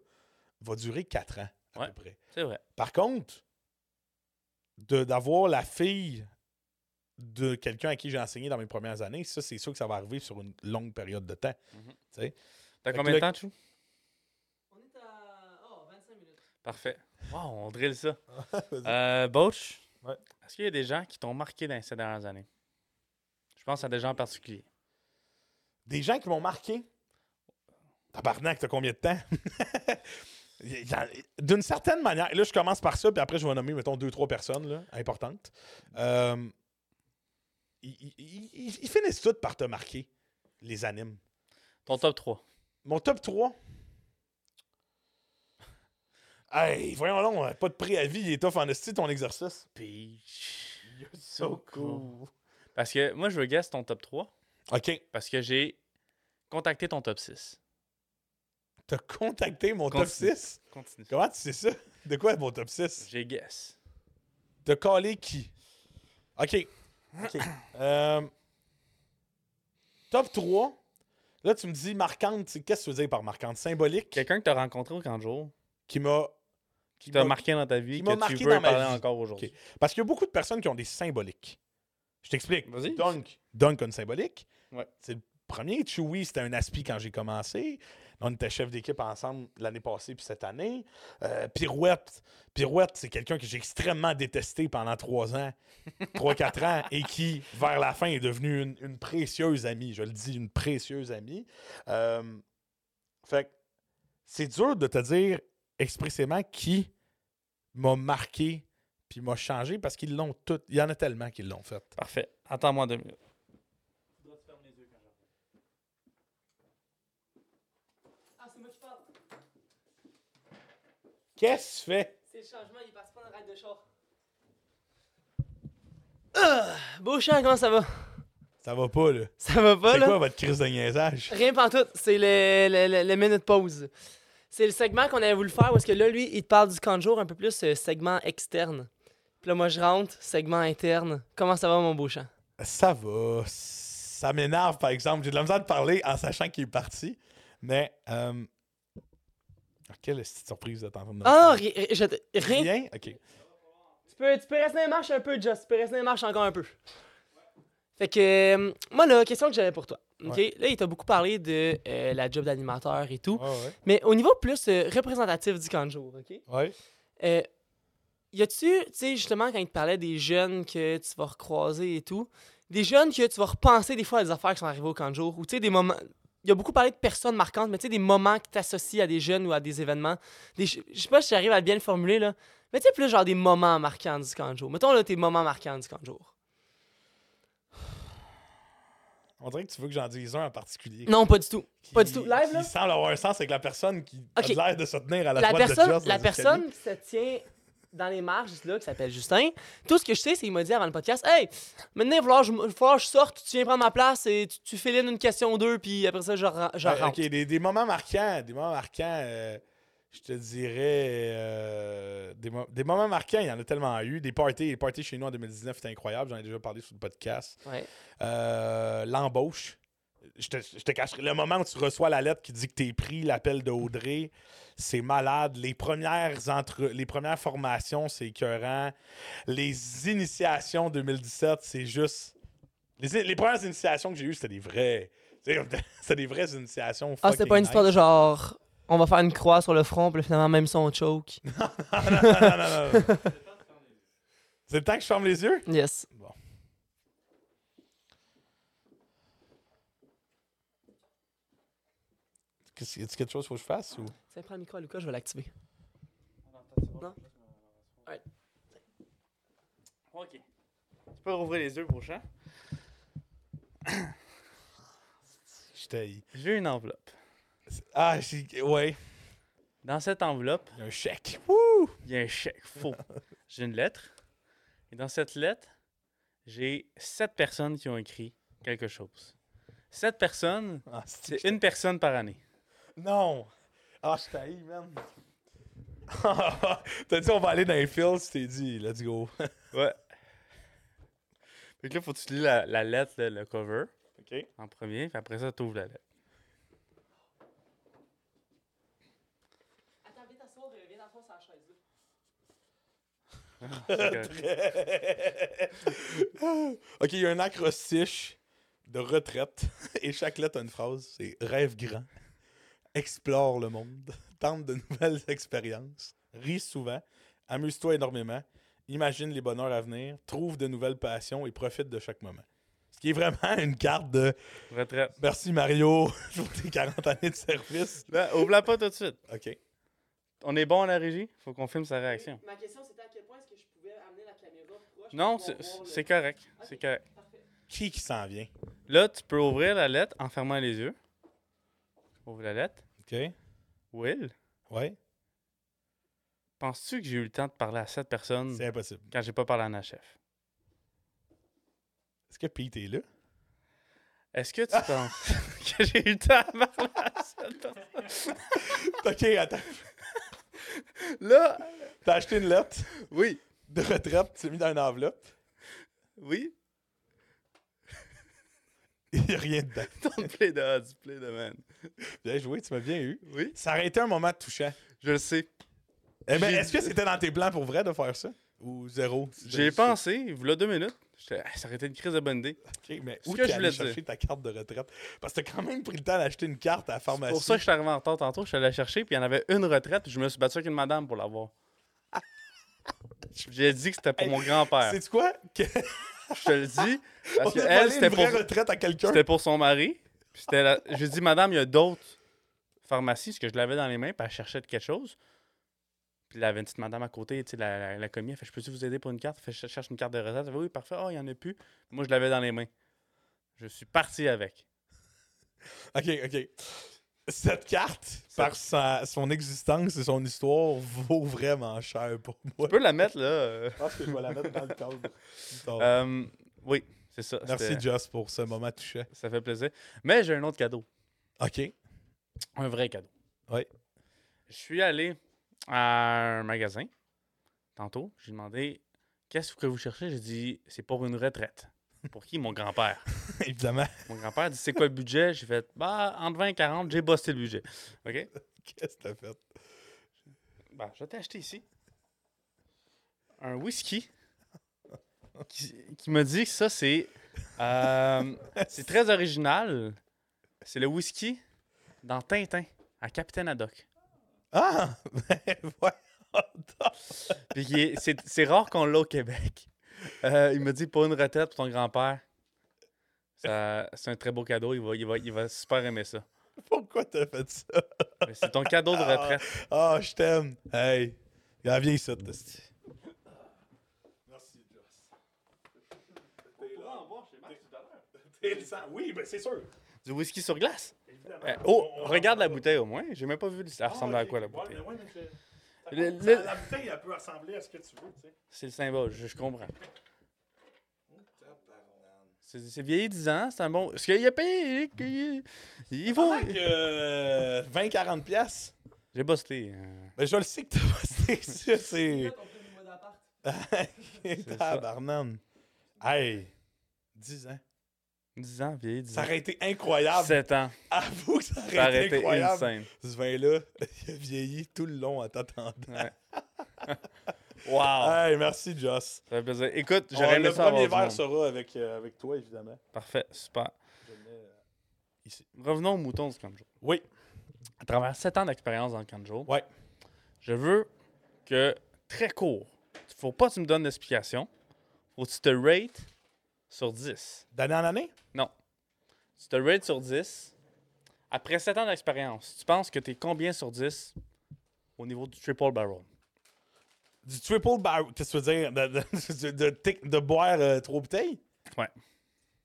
va durer 4 ans, à
Ouais.
peu près.
C'est vrai.
Par contre, d'avoir la fille de quelqu'un à qui j'ai enseigné dans mes premières années, ça, c'est sûr que ça va arriver sur une longue période de temps. Tu sais.
T'as combien de temps, Chou?
On est à. Oh, 25 minutes.
Parfait. Wow, on drill ça. Euh, Boach,
Ouais.
est-ce qu'il y a des gens qui t'ont marqué dans ces dernières années? Je pense à des gens en particulier.
Des gens qui m'ont marqué? Tabarnak, t'as combien de temps? D'une certaine manière, là, je commence par ça, puis après, je vais nommer, mettons, deux, trois personnes là, importantes. Euh, ils, ils- ils- ils finissent toutes par te marquer, les animes.
Ton top 3.
Mon top 3. Hey, voyons donc, pas de préavis, il est tough en esti ton exercice.
Peach.
So cool.
Parce que moi, je veux guess ton top 3
OK,
parce que j'ai contacté ton top 6.
t'as contacté mon top
Continue.
6.
Continue.
Comment tu sais ça? De quoi mon top 6?
J'ai guess.
T'as collé qui? OK. OK. Euh, top 3. Là, tu me dis marquante. Qu'est-ce que tu veux dire par marquante? Symbolique?
Quelqu'un que t'as rencontré au camp de jour,
Qui m'a.
qui t'a
m'a
marqué dans ta vie,
qui
que
m'a
tu
marqué
veux
dans ma
parler
vie.
encore aujourd'hui.
Parce qu'il y a beaucoup de personnes qui ont des symboliques. Je t'explique.
Vas-y.
Dunk. Dunk a une symbolique.
Ouais.
C'est le premier. Chewy, c'était un aspi quand j'ai commencé. On était chef d'équipe ensemble l'année passée puis cette année. Euh, Pirouette. Pirouette, c'est quelqu'un que j'ai extrêmement détesté pendant trois ans, trois, quatre ans, et qui, vers la fin, est devenu une, une précieuse amie. Je le dis, une précieuse amie. Euh, fait que c'est dur de te dire expressément qui m'a marqué puis m'a changé parce qu'ils l'ont tout. Il y en a tellement qui l'ont fait.
Parfait. Attends-moi deux minutes.
Ah, c'est moi qui parle.
Qu'est-ce que tu fais?
C'est le changement, il est parti prendre un ride de char. Ah, Beauchamp, comment ça va?
Ça va pas, là.
Ça va pas,
C'est
là?
quoi votre crise de niaisage?
Rien pantoute, c'est le, le, le, le minute pause. C'est le segment qu'on avait voulu faire parce que là, lui, il te parle du camp de jour un peu plus euh, segment externe. Puis là, moi, je rentre, segment interne. Comment ça va, mon Beauchamp?
Ça va. Ça m'énerve, par exemple. J'ai de la misère de parler en sachant qu'il est parti. Mais, euh... ah, quelle petite surprise de t'entendre. dans
Ah,
le
ri- ri- je rien?
Rien? OK.
Tu peux, tu peux rester dans les marches un peu, Just. Tu peux rester dans les marches encore un peu. Fait que, euh, moi, là, question que j'avais pour toi. OK? Là, il t'a beaucoup parlé de euh, la job d'animateur et tout.
Ouais, ouais.
Mais au niveau plus euh, représentatif du camp de jour, OK?
Ouais.
Euh, y a-tu, tu sais, justement, quand il te parlait des jeunes que tu vas recroiser et tout, des jeunes que tu vas repenser des fois à des affaires qui sont arrivées au camp de jour, ou tu sais, des moments. Il a beaucoup parlé de personnes marquantes, mais tu sais, des moments qui t'associent à des jeunes ou à des événements. Des, je sais pas si j'arrive à bien le formuler, là. Mais tu sais, plus genre des moments marquants du camp de jour. Mettons, là, tes moments marquants du camp de jour.
On dirait que tu veux que j'en dise un en particulier.
Non, pas du tout.
Qui-
Pas du tout. Live, là?
Qui semble avoir un sens avec la personne qui
Ok.
a l'air de se tenir à la,
La
de
personne,
Just dans
la personne qui se tient dans les marges, là, qui s'appelle Justin, tout ce que je sais, c'est qu'il m'a dit avant le podcast Hey, maintenant, il va falloir, que je- il va falloir que je sorte, tu viens prendre ma place et tu, tu files une question ou deux, puis après ça, je,
Ouais,
rentre.
ok, des, des moments marquants. Des moments marquants. euh, Je te dirais euh, des, mo- des moments marquants, il y en a tellement eu. Des parties, les parties chez nous en 2019 c'était incroyable, j'en ai déjà parlé sur le podcast.
Ouais.
Euh, L'embauche. Je te, je te cacherai. Le moment où tu reçois la lettre qui dit que t'es pris, l'appel de Audrey, c'est malade. Les premières, entre... les premières formations, c'est écœurant. Les initiations 2017, c'est juste. Les, les premières initiations que j'ai eues, c'était des vrais. C'était des vraies initiations.
Ah, c'était pas une histoire de genre, on va faire une croix sur le front, puis finalement, même son choke.
non, non, non, non, non. C'est le temps que je ferme les yeux?
Yes.
Bon. Y a-t-il quelque chose qu'il faut que je fasse? Ou...
Tiens, prends le micro à Lucas, je vais l'activer. Non? Ouais.
Ok. Tu peux rouvrir les yeux pour champ. J'ai une enveloppe.
Ah, j'ai. Ouais.
Dans cette enveloppe,
Il y a un chèque. Wouh!
il y a un chèque faux. J'ai une lettre. Et dans cette lettre, j'ai sept personnes qui ont écrit quelque chose. Sept personnes,
Ah,
c'est une personne par année.
Non! Ah, je t'haïs, man. T'as dit on va aller dans les fields, tu t'es dit, let's go.
Ouais. Fait que là, faut que tu lis la, la lettre, le, le cover,
OK.
en premier, puis après ça, tu ouvres la lettre.
Attends, viens t'asseoir, viens t'asseoir sur la chaise.
Correct.
ok, il y a un acrostiche de retraite et chaque lettre a une phrase. C'est rêve grand, explore le monde, tente de nouvelles expériences, ris souvent, amuse-toi énormément, imagine les bonheurs à venir, trouve de nouvelles passions et profite de chaque moment. Ce qui est vraiment une carte de
Retraite.
merci Mario pour tes 40 années de service.
Là, ouvre-la pas tout de suite.
Ok.
On est bon à la régie? Faut qu'on filme sa réaction.
Ma question, c'était à quel point est-ce que je pouvais amener la caméra proche
Non,
pour
c'est
le-
correct. C'est correct.
Parfait.
Qui qui s'en vient?
Là, tu peux ouvrir la lettre en fermant les yeux. Ouvre la lettre.
Ok.
Will,
Ouais.
penses-tu que j'ai eu le temps de parler à sept personnes
C'est impossible.
quand j'ai pas parlé à ma chef?
Est-ce que Pete est là?
Est-ce que tu penses que j'ai eu le temps de parler à sept personnes?
ok, attends.
Là,
T'as acheté une lettre?
Oui,
de retraite, tu l'as mis dans une enveloppe?
oui.
Il n'y a rien dedans.
Don't play the odds, play man.
Bien joué, tu m'as bien eu.
Oui,
Ça aurait été un moment touchant.
je le sais.
Eh ben, est-ce que c'était dans tes plans pour vrai de faire ça? Ou zéro?
J'ai pensé, a deux minutes. Ah, ça aurait été une crise de bonne idée.
Ok, mais où
que je voulais dire.
chercher ta carte de retraite? Parce que t'as quand même pris le temps d'acheter une carte à la
C'est
pharmacie.
pour ça que je suis arrivé en retard tantôt. Je suis allé la chercher, puis il y en avait une retraite, puis je me suis battu avec une madame pour l'avoir. J'ai dit que c'était pour
Hey,
mon grand-père.
Sais-tu quoi? Que-
Je te le dis, parce que elle, c'était pour,
vraie retraite à quelqu'un.
c'était pour son mari. Puis c'était la... J'ai dit, madame, il y a d'autres pharmacies, parce que je l'avais dans les mains, puis elle cherchait quelque chose. Puis une petite madame à côté, tu sais, la, la, la commis, elle fait Je peux-tu vous aider pour une carte? Elle fait Je cherche une carte de retraite. Elle fait, Oui, parfait. Ah, il n'y en a plus. Moi, je l'avais dans les mains. Je suis parti avec.
Ok, ok. Cette carte, par sa- son existence et son histoire, vaut vraiment cher pour moi.
Tu peux la mettre là.
Je pense que je vais la mettre dans le cadre. Oh.
Euh, oui, c'est ça.
Merci, Just, pour ce moment touchant.
Ça fait plaisir. Mais j'ai un autre cadeau.
OK.
Un vrai cadeau.
Oui.
Je suis allé à un magasin tantôt. J'ai demandé Qu'est-ce que vous cherchez? J'ai dit C'est pour une retraite. Pour qui? Mon grand-père.
Évidemment.
Mon grand-père dit C'est quoi le budget? J'ai fait Bah, entre 20 et 40, j'ai bossé le budget. OK?
Qu'est-ce que t'as fait?
Bah, je vais t'acheter ici un whisky qui, qui m'a dit que ça, c'est. euh, c'est très original. C'est le whisky dans Tintin, à Capitaine Haddock.
Ah! Ben, ouais.
C'est, c'est rare qu'on l'a au Québec. Euh, il m'a dit pour une retraite pour ton grand-père. Ça- c'est un très beau cadeau. Il va, il, va, il va super aimer ça.
Pourquoi t'as fait ça?
Mais C'est ton cadeau de retraite.
Ah, je t'aime. Hey. Viens, viens ici, Testi. Merci, Oui, ben c'est sûr.
Du whisky sur glace. Euh, oh, regarde la bouteille au moins. J'ai même pas vu ça
Ah,
ressemble à quoi la bouteille.
Le,
Le- le-
La bouteille, elle peut ressembler à ce que tu veux, tu sais.
C'est le symbole, je, je comprends. C'est, c'est vieilli 10 ans, c'est un bon. Parce qu'il a payé. Il, il
euh, 20-40 piastres.
J'ai busté. euh,
Ben, je le sais que t'as ça, c'est. Tabarnane. Hey, 10 ans.
10 ans, vieilli, 10
Ça
ans.
aurait été incroyable.
7 ans.
Avoue que ça aurait,
Ça aurait
été
été
incroyable.
insane.
Ce vin-là, il a vieilli tout le long en t'attendant.
Ouais. wow!
Hey, merci, Joss.
Ça fait plaisir. Écoute, j'aurais aimé
le
ça
premier verre sera avec, euh, avec toi, évidemment.
Parfait, super.
Euh, ici.
Revenons au mouton du Kanjo.
Oui.
À travers 7 ans d'expérience dans le Kanjo,
Ouais.
je veux que, très court, faut pas que tu me donnes d'explication. Faut que tu te rates sur 10.
D'année en année?
Non. Tu te rates sur 10. Après 7 ans d'expérience, tu penses que tu es combien sur 10 au niveau du triple barrel?
Du triple bar. Qu'est-ce que tu veux dire? De, de, de, de tic- de boire euh, trois bouteilles?
Ouais.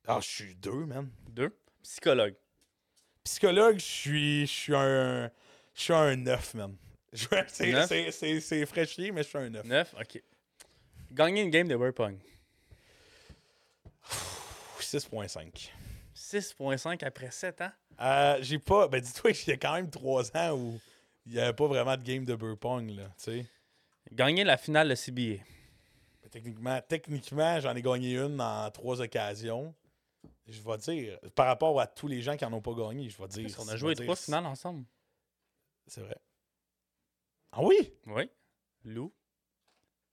Ah, je suis deux, man.
2. Psychologue.
Psychologue, je suis, je suis un. Je suis un 9, man. C'est fraîchier, mais je suis un 9.
9, ok. Gagner une game de Beer Pong.
6.5.
6.5 après 7 ans?
Euh, j'ai pas. Ben, dis-toi qu'il y a quand même 3 ans où il n'y avait pas vraiment de game de beer pong, là. Tu sais.
Gagner la finale de CBA.
Ben, Techniquement, techniquement j'en ai gagné une en trois occasions. Je vais dire, par rapport à tous les gens qui n'en ont pas gagné, je vais dire.
On a joué
dire-
trois finales ensemble.
C'est vrai. Ah oui?
Oui. Lou.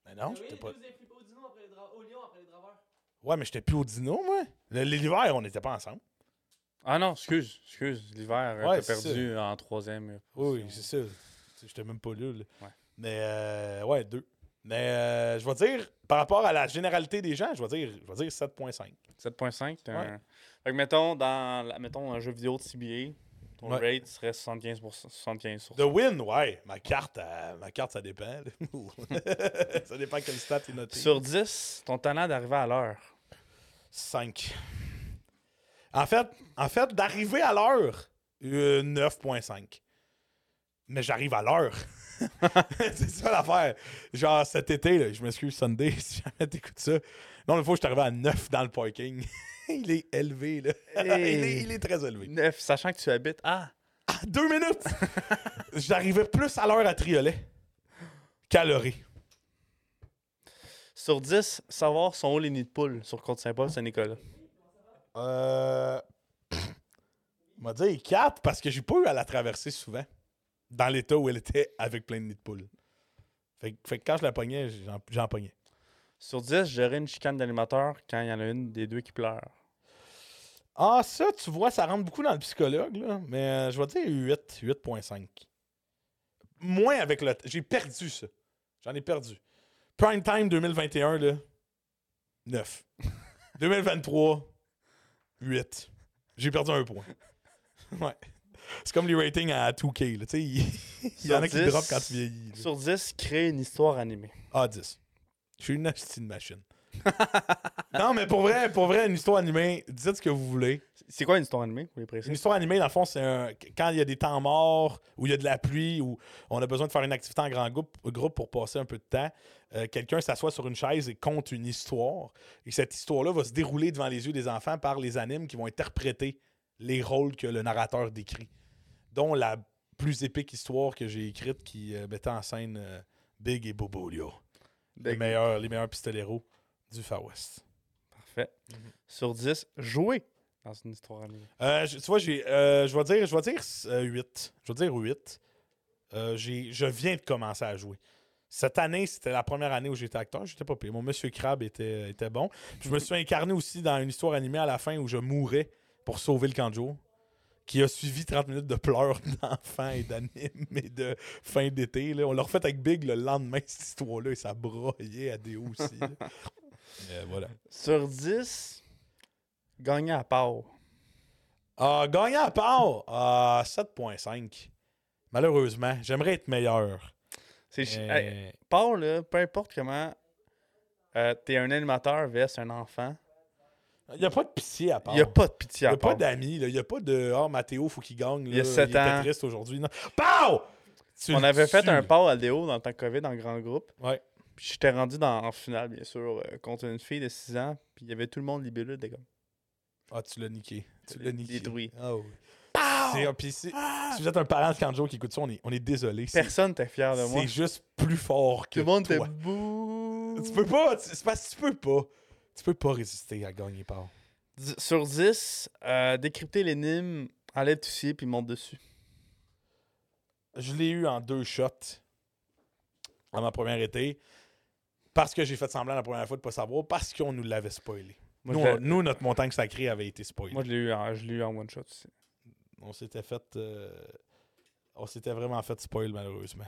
Mais non, j'étais pas.
au lion après les draveurs.
Ouais, mais j'étais plus au dino, moi. L'hiver, on n'était pas ensemble.
Ah non, excuse, excuse. L'hiver, euh,
Ouais,
t'as perdu en troisième.
Oui, c'est ça. J'étais même pas là. là.
Ouais.
Mais euh, ouais, deux. Mais euh, je vais dire, par rapport à la généralité des gens, je vais dire, je vais dire 7.5.
7.5. t'as
Ouais.
un- Fait que mettons, dans la- mettons, un jeu vidéo de CBA, ton
Ouais.
rate serait 75%. 75 sur
The win, ouais. Ma carte, euh, ma carte ça dépend. ça dépend quel stat est noté.
Sur 10, ton talent d'arriver à l'heure.
5. En fait, en fait d'arriver à l'heure, euh, 9.5. Mais j'arrive à l'heure. c'est ça l'affaire. Genre cet été, là, je m'excuse Sunday si jamais t'écoutes ça. Non, une fois, je suis arrivé à 9 dans le parking. il est élevé, là. il, est, il est très élevé.
9, sachant que tu habites. Ah!
Ah, deux minutes! J'arrivais plus à l'heure à Triolet qu'à Loré.
Sur 10, savoir sont où les nids de poules sur Côte-Saint-Paul, Saint-Nicolas.
Euh. m'a dit 4 parce que j'ai pas eu à la traverser souvent. Dans l'état où elle était avec plein de nids de poules. Fait, que- fait que quand je la pognais, j'en, pognais.
Sur 10, gérer une chicane d'animateur quand il y en a une des deux qui pleure.
Ah, ça, tu vois, ça rentre beaucoup dans le psychologue, là. Mais euh, je vais dire 8, 8.5. Moins avec le. J'ai perdu ça. J'en ai perdu. Prime Time 2021, là. 9. 2023, 8. J'ai perdu un point. Ouais. C'est comme les ratings à 2K, là. Tu sais, il il y en a qui
Sur 10,
drop quand tu vieillis. là.
Sur 10, créer une histoire animée.
Ah, 10. Je suis une de machine. Non, mais pour vrai, pour vrai, une histoire animée, dites ce que vous voulez.
C'est quoi une histoire animée, vous les
Une histoire animée, dans le fond, c'est un- quand il y a des temps morts, où il y a de la pluie, où on a besoin de faire une activité en grand groupe, groupe pour passer un peu de temps. euh, Quelqu'un s'assoit sur une chaise et compte une histoire. Et cette histoire-là va se dérouler devant les yeux des enfants par les animes qui vont interpréter les rôles que le narrateur décrit. Dont la plus épique histoire que j'ai écrite qui euh, mettait en scène euh, Big et Bobolio, les meilleurs, les meilleurs pistoleros du Far West.
Parfait.
Mhm.
Sur 10, jouer dans une histoire animée.
Euh, je- tu vois, j'ai, euh, je vais dire, je vais dire euh, 8. Je vais dire 8. Euh, je viens de commencer à jouer. Cette année, c'était la première année où j'étais acteur. J'étais pas pire. Mon Monsieur Crab était, était bon. Puis je me suis incarné aussi dans une histoire animée à la fin où je mourais pour sauver le Kanjo. Qui a suivi 30 minutes de pleurs d'enfants et d'animes et de fin d'été. On l'a refait avec Big le lendemain, cette histoire-là, et ça broyait à Déo aussi. Euh, voilà.
Sur 10, gagner à part.
Ah, gagnant à part, ah, 7.5. Malheureusement, j'aimerais être meilleur.
C'est Hey, part, là, peu importe comment euh, t'es un animateur vs un enfant,
Il n'y a pas de pitié à part.
il n'y a pas de pitié
Il
à
n'y a pas
part.
d'amis. Il n'y a pas de Ah, Mathéo, faut qu'il gagne. Là.
Il y a sept
était
ans.
triste aujourd'hui. Non. Pow! Tu
On
le
avait fait un part à Léo dans le temps COVID en grand groupe.
Ouais.
Puis j'étais rendu dans, en finale, bien sûr, euh, contre une fille de 6 ans. Puis il y avait tout le monde libellule, des comme
Ah, tu l'as niqué. Tu l'as niqué.
détruit.
Ah oui. C'est- puis si, si vous êtes un parent de Kanjo qui écoute ça, on est, on est désolé.
Personne n'était fier de moi.
c'est juste plus fort que
Tout le monde
toi.
bouh.
Tu peux pas, tu- c'est parce que tu peux pas. Tu peux pas résister à gagner par.
Sur 10, euh, décrypter l'énigme, enlève tout ciel puis monte dessus.
Je l'ai eu en deux shots à ma première été. Parce que j'ai fait semblant la première fois de pas savoir, parce qu'on nous l'avait spoilé.
Moi,
Nous, on- notre montagne sacrée avait été spoilée.
moi, je l'ai eu, en- je eu en one shot aussi.
On s'était fait. euh, on s'était vraiment fait spoil, malheureusement.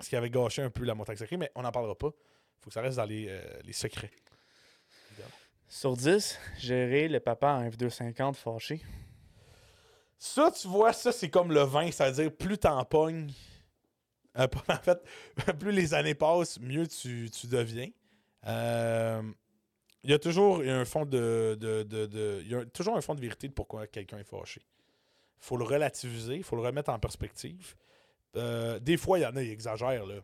Ce qui avait gâché un peu la montagne sacrée, mais on n'en parlera pas. faut que ça reste dans les, euh, les secrets.
Sur 10, gérer le papa en F250 fâché.
Ça, tu vois, ça, c'est comme le vin, c'est-à-dire plus t'en pognes, euh, en fait, plus les années passent, mieux tu, tu deviens. Euh, Il y a toujours un fond de. de, de- il y a toujours un fond de vérité de pourquoi quelqu'un est fâché. Il faut le relativiser, il faut le remettre en perspective. Euh, des fois, il y en a, ils exagèrent, là.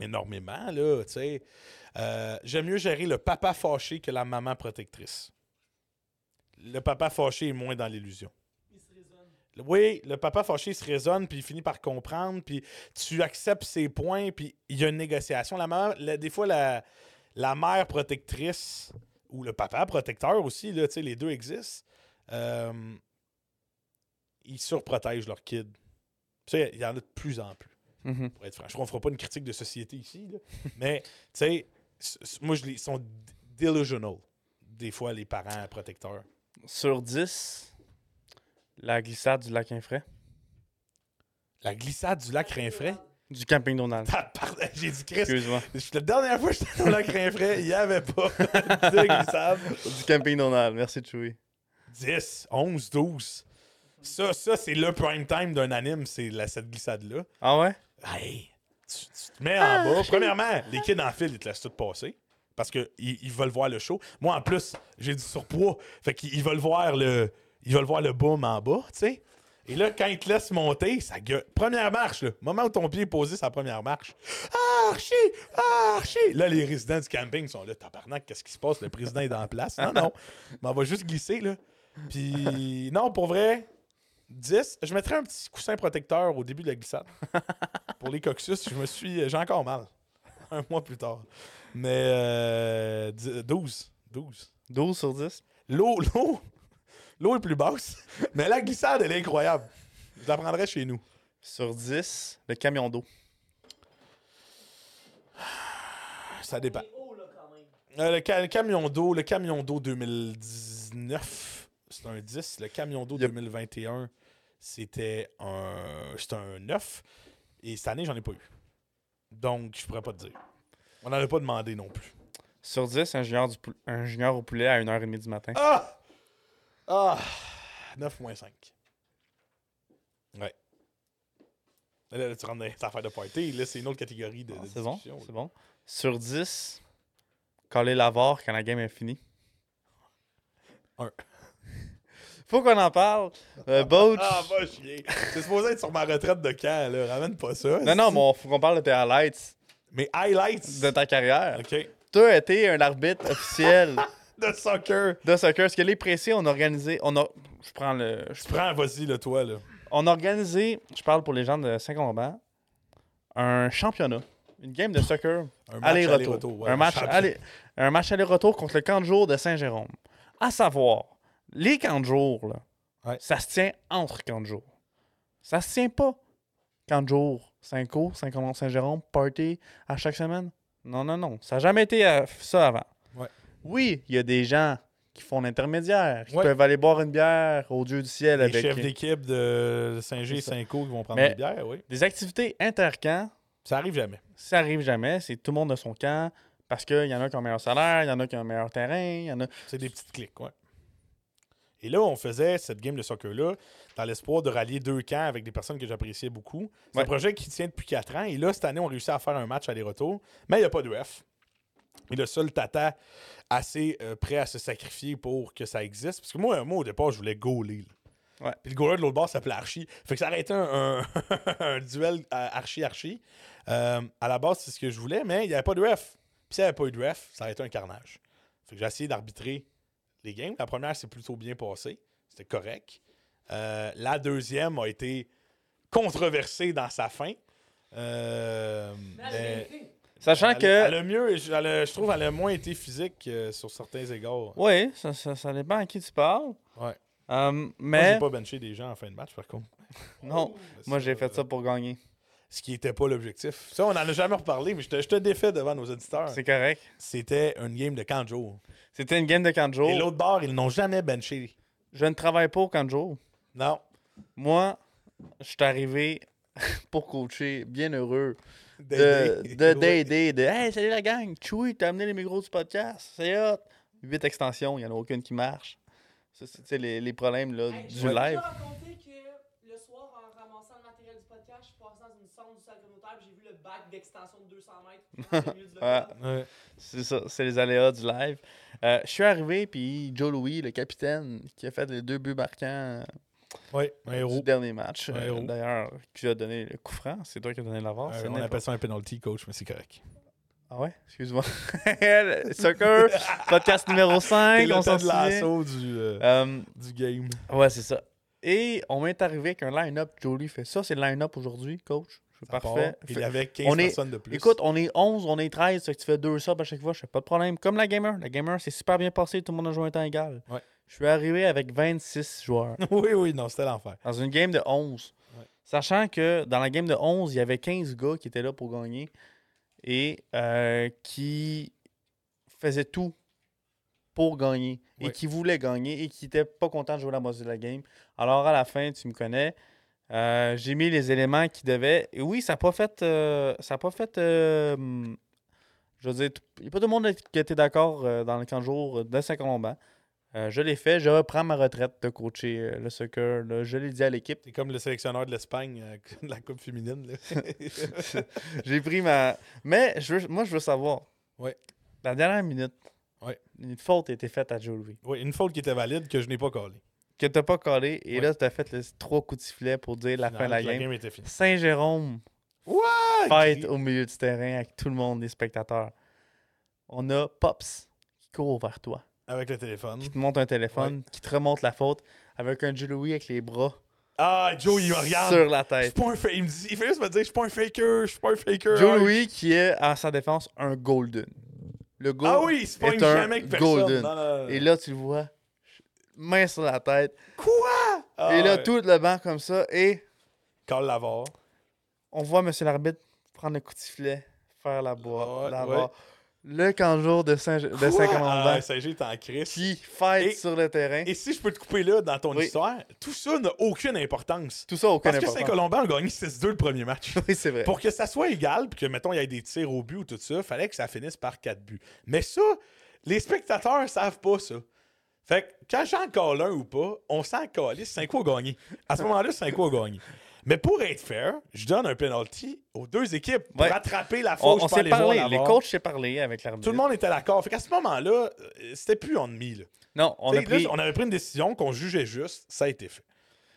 Énormément, là, J'aime mieux gérer le papa fâché que la maman protectrice. Le papa fâché est moins dans l'illusion. Oui, le papa fâché se raisonne, puis il finit par comprendre, puis tu acceptes ses points, puis il y a une négociation. La la- des fois, la, la mère protectrice ou le papa protecteur aussi, là, les deux existent, euh, ils surprotègent leur kid. Il y en a de plus en plus,
Mhm.
pour être franc. Je crois qu'on fera pas une critique de société ici, là, mais, tu sais, moi, je les ils sont delusional, des fois, les parents protecteurs.
Sur 10, la glissade du lac Infray.
La glissade du lac Rinfray.
Du camping Donald.
J'ai dit Chris.
Excuse-moi.
La dernière fois que j'étais dans le lac frais, il n'y avait pas de glissade.
Du camping Donald. Merci, Chewie.
10, 11, 12. Ça, ça c'est le prime time d'un anime, c'est cette glissade-là.
Ah ouais?
Hey, tu, tu te mets en bas. Premièrement, les kids en file, ils te laissent tout passer. Parce qu'ils ils veulent voir le show. Moi, en plus, j'ai du surpoids. Fait qu'ils ils veulent voir le. Ils veulent voir le boom en bas, tu sais. Et là, quand ils te laissent monter, ça gueule. Première marche, là. Moment où ton pied est posé, sa première marche. Archie! Archie! Là, les résidents du camping sont là. Tabarnak, qu'est-ce qui se passe? Le président est dans la place. Non, non. Mais on va juste glisser, là. Puis, non, pour vrai, 10. Je mettrais un petit coussin protecteur au début de la glissade. pour les coccyx, je me suis. J'ai encore mal. Un mois plus tard. Mais euh, dix- 12. 12.
12 sur 10.
L'eau, l'eau, l'eau est plus basse, mais la glissade, elle est incroyable. Je la prendrais chez nous.
Sur 10, le camion d'eau.
Ça dépend. Euh, le, ca- le camion d'eau, le camion d'eau 2019, c'est un 10. Le camion d'eau
Yep.
2021, c'était un, c'était un 9. Et cette année, j'en ai pas eu. Donc, je pourrais pas te dire. On n'avait pas demandé non plus.
Sur 10, un junior, du pou- un junior au poulet à 1h30 du matin.
Ah! Ah! 9.5. Ouais. Là, là, tu rentres dans les affaires de party. Là, c'est une autre catégorie de, de
Ah, c'est bon, c'est bon. Sur 10, coller l'avare quand la game est finie.
Un.
Faut qu'on en parle. Euh, Boach.
Ah, va chier. C'est supposé être sur ma retraite de camp, là? Ramène pas ça.
non, non, mais faut qu'on parle de tes highlights
Mais highlights?
de ta carrière.
OK.
Tu as été un arbitre officiel
De soccer.
de soccer. Parce que les précis, on a organisé. On a. Je prends le. je-
Tu prends, vas-y, le toi, là.
On a organisé, je parle pour les gens de Saint-Comban, un championnat. Une game de soccer
Un match
aller-retour.
ouais,
un, match aller, un match aller-retour contre le camp de jour de Saint-Jérôme. À savoir, les camps de jour, là,
Ouais.
ça se tient entre camps de jour. Ça se tient pas. Camp de jour, Saint-Co, Saint-Comment-Saint-Jérôme, party à chaque semaine. Non, non, non. Ça n'a jamais été euh, ça avant. Oui, il y a des gens qui font l'intermédiaire, qui
Ouais.
peuvent aller boire une bière au Dieu du ciel
Les
avec
chefs d'équipe de Saint-G et. Saint-Co qui vont prendre
Mais-
une bière, oui.
des activités intercamps.
Ça arrive jamais.
Ça arrive jamais, c'est tout le monde de son camp parce qu'il y en a qui ont un meilleur salaire, il y en a qui ont un meilleur terrain, il y en a.
C'est des petites clics, ouais. Et là, on faisait cette game de soccer-là dans l'espoir de rallier deux camps avec des personnes que j'appréciais beaucoup. C'est
Ouais.
un projet qui tient depuis quatre ans. Et là, cette année, on réussit à faire un match aller-retour. Mais il n'y a pas de ref. Et le seul tata assez euh, prêt à se sacrifier pour que ça existe. Parce que moi, moi au départ, je voulais gauler.
Ouais.
Puis le goaler de l'autre bord s'appelait Archie. Fait que ça aurait été un, un- un duel Archie-Archie. Euh, à la base, c'est ce que je voulais, mais il n'y avait pas de ref. Puis s'il n'y avait pas eu de ref, ça aurait été un carnage. Fait que j'ai essayé d'arbitrer les games. La première s'est plutôt bien passée. C'était correct. Euh, la deuxième a été controversée dans sa fin. Euh, mais
Sachant
elle,
que.
elle a mieux, je, elle a- je trouve qu'elle a moins été physique euh, sur certains égards.
Oui, ça, ça, ça dépend à qui tu parles.
Ouais. Moi,
mais.
j'ai pas benché des gens en fin de match, par contre.
Non, moi j'ai fait ça pour gagner.
Ce qui n'était pas l'objectif. Ça, on n'en a jamais reparlé, mais je te, je te défais devant nos auditeurs.
C'est correct.
C'était une game de Kanjo.
C'était une game de Kanjo.
Et l'autre bord, ils n'ont jamais benché.
Je ne travaille pas au Kanjo.
Non.
Moi, je suis arrivé pour coacher, bien heureux, de
D'aider.
de- Hey, salut la gang, Chewy, t'as amené les micros du podcast, c'est hot. Huit extensions, il n'y en a aucune qui marche. Ça, c'est les, les problèmes là,
Hey,
du
je
live.
te raconter que le soir, en ramassant le matériel du podcast, je suis passé dans une sonde du salle communautaire et j'ai vu le bac d'extension de 200 mètres.
Ouais.
local.
Ouais.
C'est ça, c'est les aléas du live. Euh, je suis arrivé, puis Joe Louis, le capitaine, qui a fait les deux buts marquants
Ouais, un héros.
du dernier match, euh, d'ailleurs, qui a donné le coup franc. C'est toi qui as donné l'avance.
Euh,
c'est
on appelle ça un penalty, coach, mais c'est correct.
Ah ouais? Excuse-moi. Soccer, podcast numéro 5,
C'est
on s'en
de l'assaut du, euh,
Euh,
du game.
ouais, c'est ça. Et on m'est arrivé avec un line-up. Jolie fait ça, c'est le line-up aujourd'hui, coach. C'est parfait.
part. Il y avait 15
on est-
personnes de plus.
Écoute, on est 11, on est 13, ça fait que tu fais deux subs à chaque fois, je fais pas de problème. Comme la gamer. La gamer, c'est super bien passé, tout le monde a joué un temps égal.
Ouais.
Je suis arrivé avec 26 joueurs
oui, oui, non, c'était l'enfer.
dans une game de 11.
Ouais.
Sachant que dans la game de 11, il y avait 15 gars qui étaient là pour gagner et euh, qui faisaient tout pour gagner et qui voulaient gagner et qui n'étaient pas contents de jouer la moitié de la game. Alors à la fin, tu me connais, euh, j'ai mis les éléments qui devaient. Et oui, ça n'a pas fait. euh, ça a pas fait. je veux dire, il n'y a pas tout le monde qui était d'accord dans le camp de jour de Saint-Colomban. Euh, je l'ai fait, je reprends ma retraite de coacher euh, le soccer. là. Je l'ai dit à l'équipe.
C'est comme le sélectionneur de l'Espagne euh, de la Coupe féminine.
J'ai pris ma. Mais je veux- moi, je veux savoir.
Ouais.
La dernière minute, une faute a été faite à Joe Louis.
oui, une faute qui était valide que je n'ai pas collée.
Que t'as pas collé. Et là, t'as fait les trois coups de sifflet pour dire la fin de la game.
était finie.
Saint-Jérôme fight au milieu du terrain avec tout le monde, les spectateurs. On a Pops qui court vers toi,
Avec le téléphone.
qui te monte un téléphone, qui te remonte la faute avec un Joe Louis avec les bras
Ah, Joe, il me regarde.
sur la
Je suis
tête.
pas un fa- il, me dit- il fait juste me dire, je suis pas un faker, je suis pas un faker.
Joe
Ah,
Louis qui est à sa défense un golden. Le goal
Ah oui, il se pogne
est un
jamais avec personne.
golden. Et là, tu le vois, main sur la tête.
Quoi? Ah,
et là,
ouais.
tout le banc comme ça. Et
Carl Lavar.
on voit M. l'arbitre prendre le coup de sifflet, faire la boîte. La
ouais.
Le canjour de Saint- de
Quoi?
Saint-Colomban
Ah, Saint-G est en crise.
qui
Et-
sur le terrain.
Et si je peux te couper là dans ton
Oui.
histoire, tout ça n'a aucune importance.
Tout ça, aucun
Parce que
important.
Saint-Colomban a gagné 6-2 le premier match.
Oui, c'est vrai.
Pour que ça soit égal, puis que, mettons, il y ait des tirs au but ou tout ça, fallait que ça finisse par 4 buts. Mais ça, les spectateurs savent pas ça. Fait que quand j'en colle un ou pas, on s'en calisse, Saint-Co a gagné. À ce moment-là, Saint-Co a gagné. Mais pour être fair, je donne un penalty aux deux équipes pour
Ouais.
rattraper la
On,
faute.
on
peux
s'est parlé, les coachs s'est parlé avec l'arbitre.
Tout le monde était d'accord. Fait qu'à ce moment-là, euh, c'était plus ennemi. Là.
Non, on a
là,
pris.
on avait pris une décision qu'on jugeait juste, ça a été fait.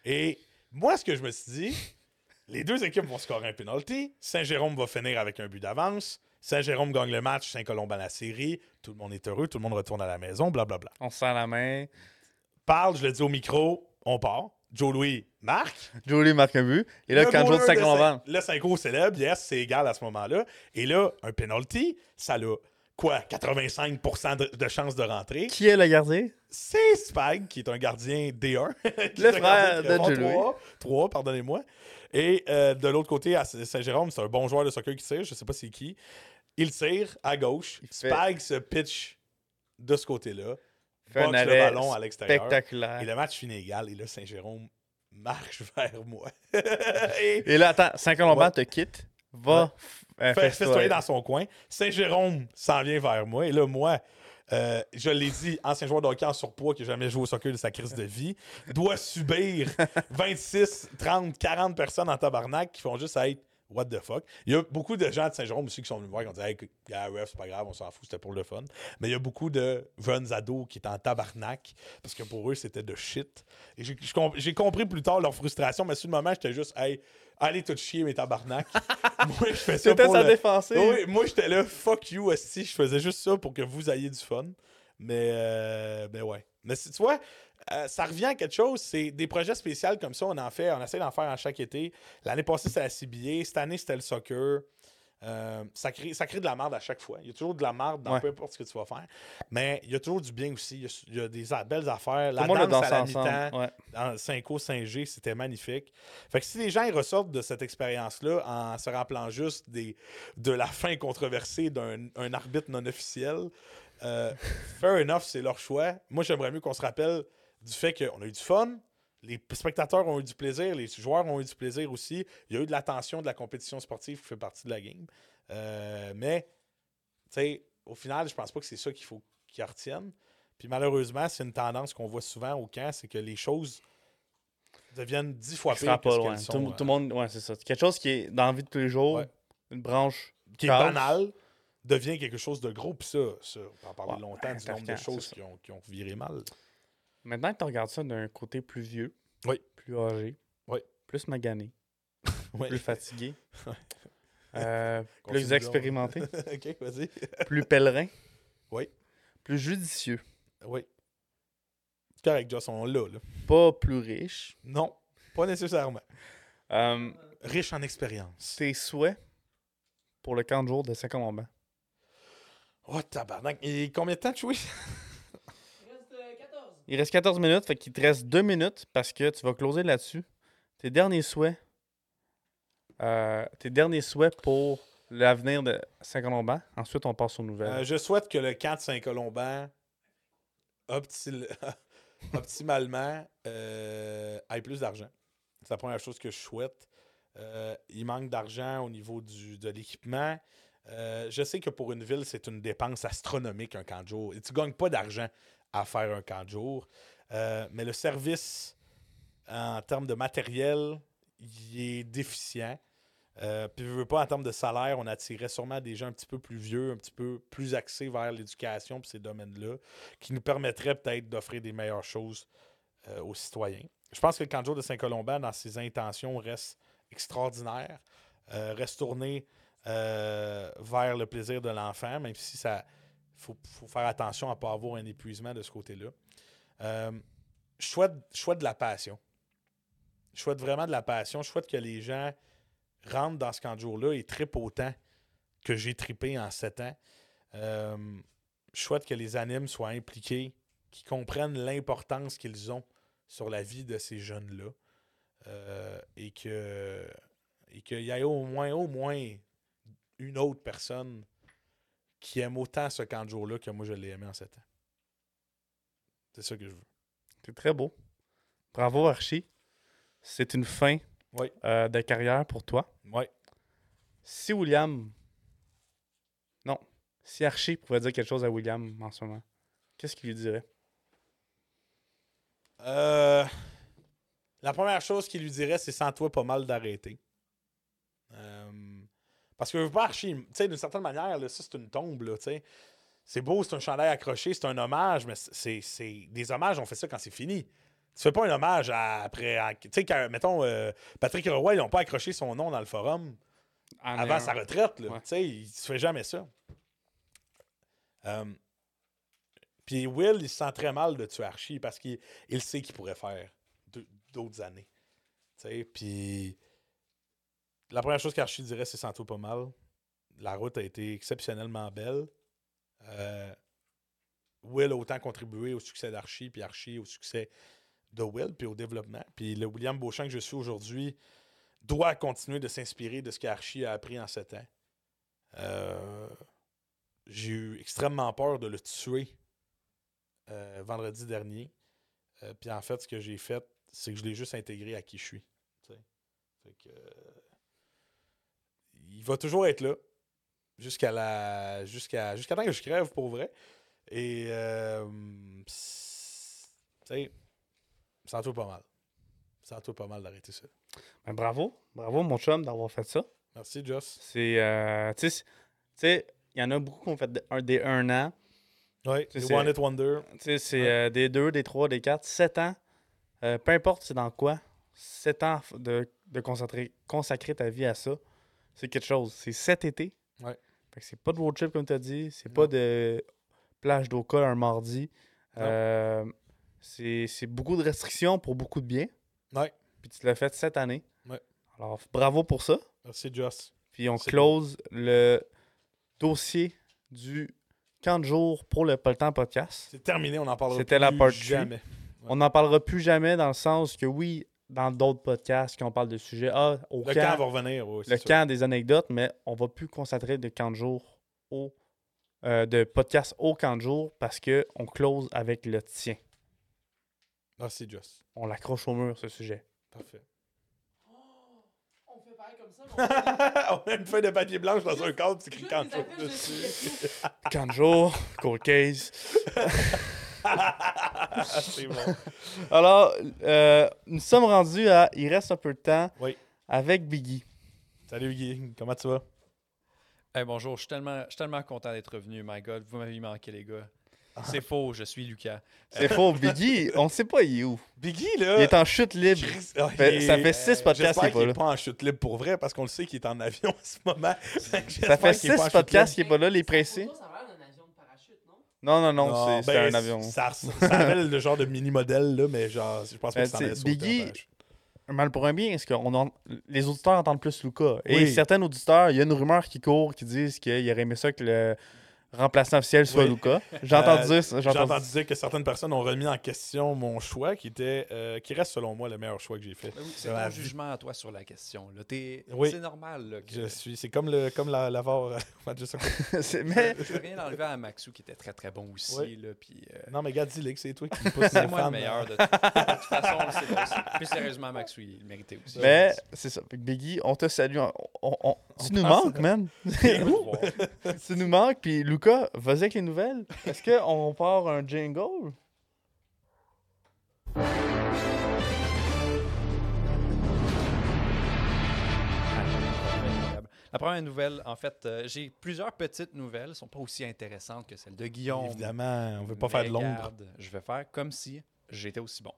Et moi, ce que je me suis dit, les deux équipes vont scorer un penalty, Saint-Jérôme va finir avec un but d'avance, Saint-Jérôme gagne le match, Saint-Colomban la série, tout le monde est heureux, tout le monde retourne à la maison, blablabla.
On se serre la main.
Parle, je le dis au micro, on part. Joe Louis marque.
Jolie marque un but. Et là, quand Saint-Colomban.
Saint- Le 5 célèbre, yes, c'est égal à ce moment-là. Et là, un penalty, ça a quoi, 85% de, de chances de rentrer.
Qui est le gardien?
C'est Spag, qui est un gardien D1. qui
Le frère de Joe Louis.
3, 3, pardonnez-moi. Et euh, de l'autre côté, à Saint-Jérôme, c'est un bon joueur de soccer qui tire, je sais pas c'est qui. Il tire à gauche.
Fait-
Spag se pitch de ce côté-là.
Fait un
boxe le
arrêt
ballon à l'extérieur.
spectaculaire.
Et le match finit égal. Et là, Saint-Jérôme marche vers moi. et
Et là, attends, Saint-Colomban
Ouais.
te quitte. Va euh,
fait
festoyer.
festoyer dans son coin. Saint-Jérôme s'en vient vers moi. Et là, moi, euh, je l'ai dit, ancien joueur de hockey en surpoids qui n'a jamais joué au soccer de sa crise de vie, doit subir 26, 30, 40 personnes en tabarnak qui font juste être What the fuck? Il y a beaucoup de gens de Saint-Jérôme aussi qui sont venus me voir qui ont dit Hey, ref, c'est pas grave, on s'en fout, c'était pour le fun. Mais il y a beaucoup de jeunes ados qui étaient en tabarnak parce que pour eux, c'était de shit. Et j'ai compris plus tard leur frustration, mais sur le moment, j'étais juste Hey, allez tout chier, mes tabarnak. moi, je fais ça
C'était
pour
sa
le-
défensive.
oui, moi j'étais là, fuck you, si je faisais juste ça pour que vous ayez du fun. Mais, euh, ben ouais. Mais si- tu vois, euh, ça revient à quelque chose. C'est des projets spéciaux comme ça, on en fait, on essaie d'en faire à chaque été. L'année passée, c'était la CBA. Cette année, c'était le soccer. Euh, ça, crée, ça crée de la merde à chaque fois. Il y a toujours de la merde dans
Ouais.
peu importe ce que tu vas faire. Mais il y a toujours du bien aussi. Il y a, il y a des belles affaires. La danse
dansé
à la mi-temps,
Ouais.
dans 5O, 5G, c'était magnifique. Fait que si les gens ils ressortent de cette expérience-là en se rappelant juste des, de la fin controversée d'un un arbitre non officiel, euh, fair enough, c'est leur choix. Moi, j'aimerais mieux qu'on se rappelle du fait qu'on a eu du fun, les spectateurs ont eu du plaisir, les joueurs ont eu du plaisir aussi. Il y a eu de l'attention de la compétition sportive qui fait partie de la game. Euh, mais, tu sais, au final, je pense pas que c'est ça qu'il faut qu'ils retiennent. Puis malheureusement, c'est une tendance qu'on voit souvent au camp, c'est que les choses deviennent dix fois pires que
ouais.
sont.
Tout,
euh,
tout le monde, ouais, c'est ça. Quelque chose qui est dans la vie de tous les jours,
Ouais.
une branche.
qui est
casse.
banal devient quelque chose de gros. Puis ça, ça, on peut en parler
Ouais,
longtemps du nombre de choses ont, qui ont viré mal.
Maintenant que tu regardes ça d'un côté plus vieux,
Oui.
plus âgé,
Oui.
plus magané, plus fatigué, euh, plus expérimenté, plus pèlerin,
Oui.
plus judicieux,
Oui. C'est correct, Joss, on l'a, là.
pas plus riche.
Non, pas nécessairement.
Euh,
Riche en expérience.
tes souhaits pour le camp de jour de Saint-Colomban.
Oh, tabarnak. Et combien de temps tu joues?
Il reste euh, 14.
Il reste 14 minutes, fait qu'il te reste 2 minutes parce que tu vas closer là-dessus. Tes derniers souhaits. euh, tes derniers souhaits pour l'avenir de Saint-Colomban. Ensuite, on passe aux nouvelles.
Euh, je souhaite que le camp de Saint-Colomban, opti- optimalement, euh, ait plus d'argent. C'est la première chose que je souhaite. Il manque d'argent au niveau du, de l'équipement. Je sais que pour une ville, c'est une dépense astronomique, un camp de jour. Et tu ne gagnes pas d'argent à faire un camp de jour. Euh, mais le service, en termes de matériel, il est déficient. Euh, puis, je veux pas, en termes de salaire, on attirait sûrement des gens un petit peu plus vieux, un petit peu plus axés vers l'éducation et ces domaines-là, qui nous permettraient peut-être d'offrir des meilleures choses euh, aux citoyens. Je pense que le camp de jour de Saint-Colomban, dans ses intentions, reste extraordinaire, reste tourné vers le plaisir de l'enfant, même si ça faut, faut faire attention à ne pas avoir un épuisement de ce côté-là. Euh, je souhaite, de la passion. Je souhaite vraiment de la passion. Je souhaite que les gens rentrent dans ce camp de jour-là et trippent autant que j'ai trippé en sept ans. Euh, je souhaite que les animes soient impliqués, qu'ils comprennent l'importance qu'ils ont sur la vie de ces jeunes-là. Euh, et que et qu'il y ait au moins, au moins une autre personne qui aime autant ce camp de jour-là que moi je l'ai aimé en sept ans. C'est ça que je veux.
C'est très beau. Bravo, Archie. C'est une fin
Oui.
euh, de carrière pour toi.
Ouais.
Si William. Non. Si Archie pouvait dire quelque chose à William en ce moment, qu'est-ce qu'il lui dirait?
Euh, la première chose qu'il lui dirait, c'est sans toi pas mal d'arrêter. Parce que veux pas archi. Tu sais, d'une certaine manière, là, ça, c'est une tombe, là, tu sais. C'est beau, c'est un chandail accroché, c'est un hommage, mais c'est, c'est des hommages, on fait ça quand c'est fini. Tu fais pas un hommage à- après. tu sais, quand, mettons, euh, Patrick Roy, ils n'ont pas accroché son nom dans le forum
En
avant
un-
sa retraite. Là.
Ouais.
Tu sais, il se fait jamais ça. Euh, Puis Will, il se sent très mal de tuer Archie parce qu'il il sait qu'il pourrait faire d'autres années. Tu sais, puis la première chose qu'Archie dirait, c'est sans tout pas mal. La route a été exceptionnellement belle. Euh, Will a autant contribué au succès d'Archie, puis Archie au succès de Will, puis au développement. Puis le William Beauchamp que je suis aujourd'hui doit continuer de s'inspirer de ce qu'Archie a appris en sept ans. Euh, J'ai eu extrêmement peur de le tuer euh, vendredi dernier. Puis en fait, ce que j'ai fait, c'est que je l'ai juste intégré à qui je suis. Fait que, il va toujours être là jusqu'à la jusqu'à jusqu'à temps que je crève pour vrai. Et euh, tu sais, ça tout pas mal. Ça tout pas mal d'arrêter ça.
Ben, bravo. Bravo, mon chum, d'avoir fait ça.
Merci, Joss.
C'est. euh, tu sais, il y en a beaucoup qui ont fait un, des un an.
Oui,
c'est-
One It Wonder.
Tu sais, c'est
Ouais.
euh, des 2, des 3, des 4, 7 ans. Euh, peu importe c'est dans quoi, 7 ans de, de consacrer, consacrer ta vie à ça, c'est quelque chose. C'est cet été.
Ouais.
Fait que c'est pas de road trip comme tu as dit, c'est
Non.
pas de plage d'Oka un mardi. Euh, C'est c'est beaucoup de restrictions pour beaucoup de bien.
Ouais.
Puis tu l'as fait cette année.
Ouais.
Alors, bravo pour ça.
Merci, Joss.
Puis on close le dossier du camp de jour pour le temps podcast.
C'est terminé, on en parlera
C'était la
plus
part three.
jamais.
On n'en parlera plus jamais dans le sens que oui, dans d'autres podcasts, quand on parle de sujets, ah, au
Le
camp,
camp va revenir, oui,
le
sûr.
camp des anecdotes, mais on va plus concentrer de camp de jour au euh, de podcast au camp de jour parce que on close avec le tien.
Merci, Joss.
On l'accroche au mur ce sujet.
Parfait.
On fait pareil comme ça,
on a une feuille de papier blanche dans un cadre, c'est écrit quand dessus.
Camp de jour, cold case.
c'est bon.
Alors, euh, nous sommes rendus à il reste un peu de temps
Oui.
avec Biggie.
Salut Guy, comment tu vas?
Hey, bonjour, je suis tellement, je suis tellement content d'être revenu, my God. Vous m'avez manqué, les gars. C'est faux, je suis Lucas.
C'est faux, Biggie, on ne sait pas il est où.
Biggie, là?
Il est en chute libre.
Chris-
Fait-
il
ça
est-
fait six podcasts
J'espère
qu'il est pas
qu'il
là.
est pas en chute libre pour vrai parce qu'on le sait qu'il est en avion en ce moment.
Ça fait six podcasts qu'il est pas là, les pressés.
Ça a l'air d'un avion de parachute, non?
Non, non, non, c'est c'est
ben,
un avion.
Ça, ça rappelle le genre de mini-modèle, là, mais genre, je pense pas
Ben,
que ça en
Biggie, mal pour un bien, est-ce que on en- les auditeurs entendent plus Luca? Et
Oui.
certains auditeurs, il y a une rumeur qui court qui disent qu'il aurait aimé ça que le remplaçant officiel soit
Oui.
Luca. J'ai entendu
Euh,
dire ça.
J'ai
J'ai entendu-
entendu dire que certaines personnes ont remis en question mon choix, qui était, euh, qui reste selon moi le meilleur choix que j'ai fait.
Oui, c'est
vie.
jugement à toi sur la question. là. T'es-
Oui.
C'est normal. Là, que
Je suis, c'est comme le, comme la, la VAR, euh.
C'est- mais
Je veux rien enlever à Maxou qui était très très bon aussi.
Oui.
Là, puis, euh,
Non, mais gars, dis-le que c'est toi qui me pousse
c'est moi le meilleur de, de toute façon. c'est pas aussi. Plus sérieusement, Maxou, il le méritait aussi.
mais c'est ça. Biggie, on te salue. On- on- on- tu nous manques, man. Tu nous manques. Puis Luca, vas-y avec les nouvelles. Est-ce qu'on part un jingle?
La première nouvelle, en fait, euh, j'ai plusieurs petites nouvelles. Elles ne sont pas aussi intéressantes que celles de Guillaume.
Évidemment, on veut pas
Mais
faire de l'ombre.
Je vais faire comme si j'étais aussi bon.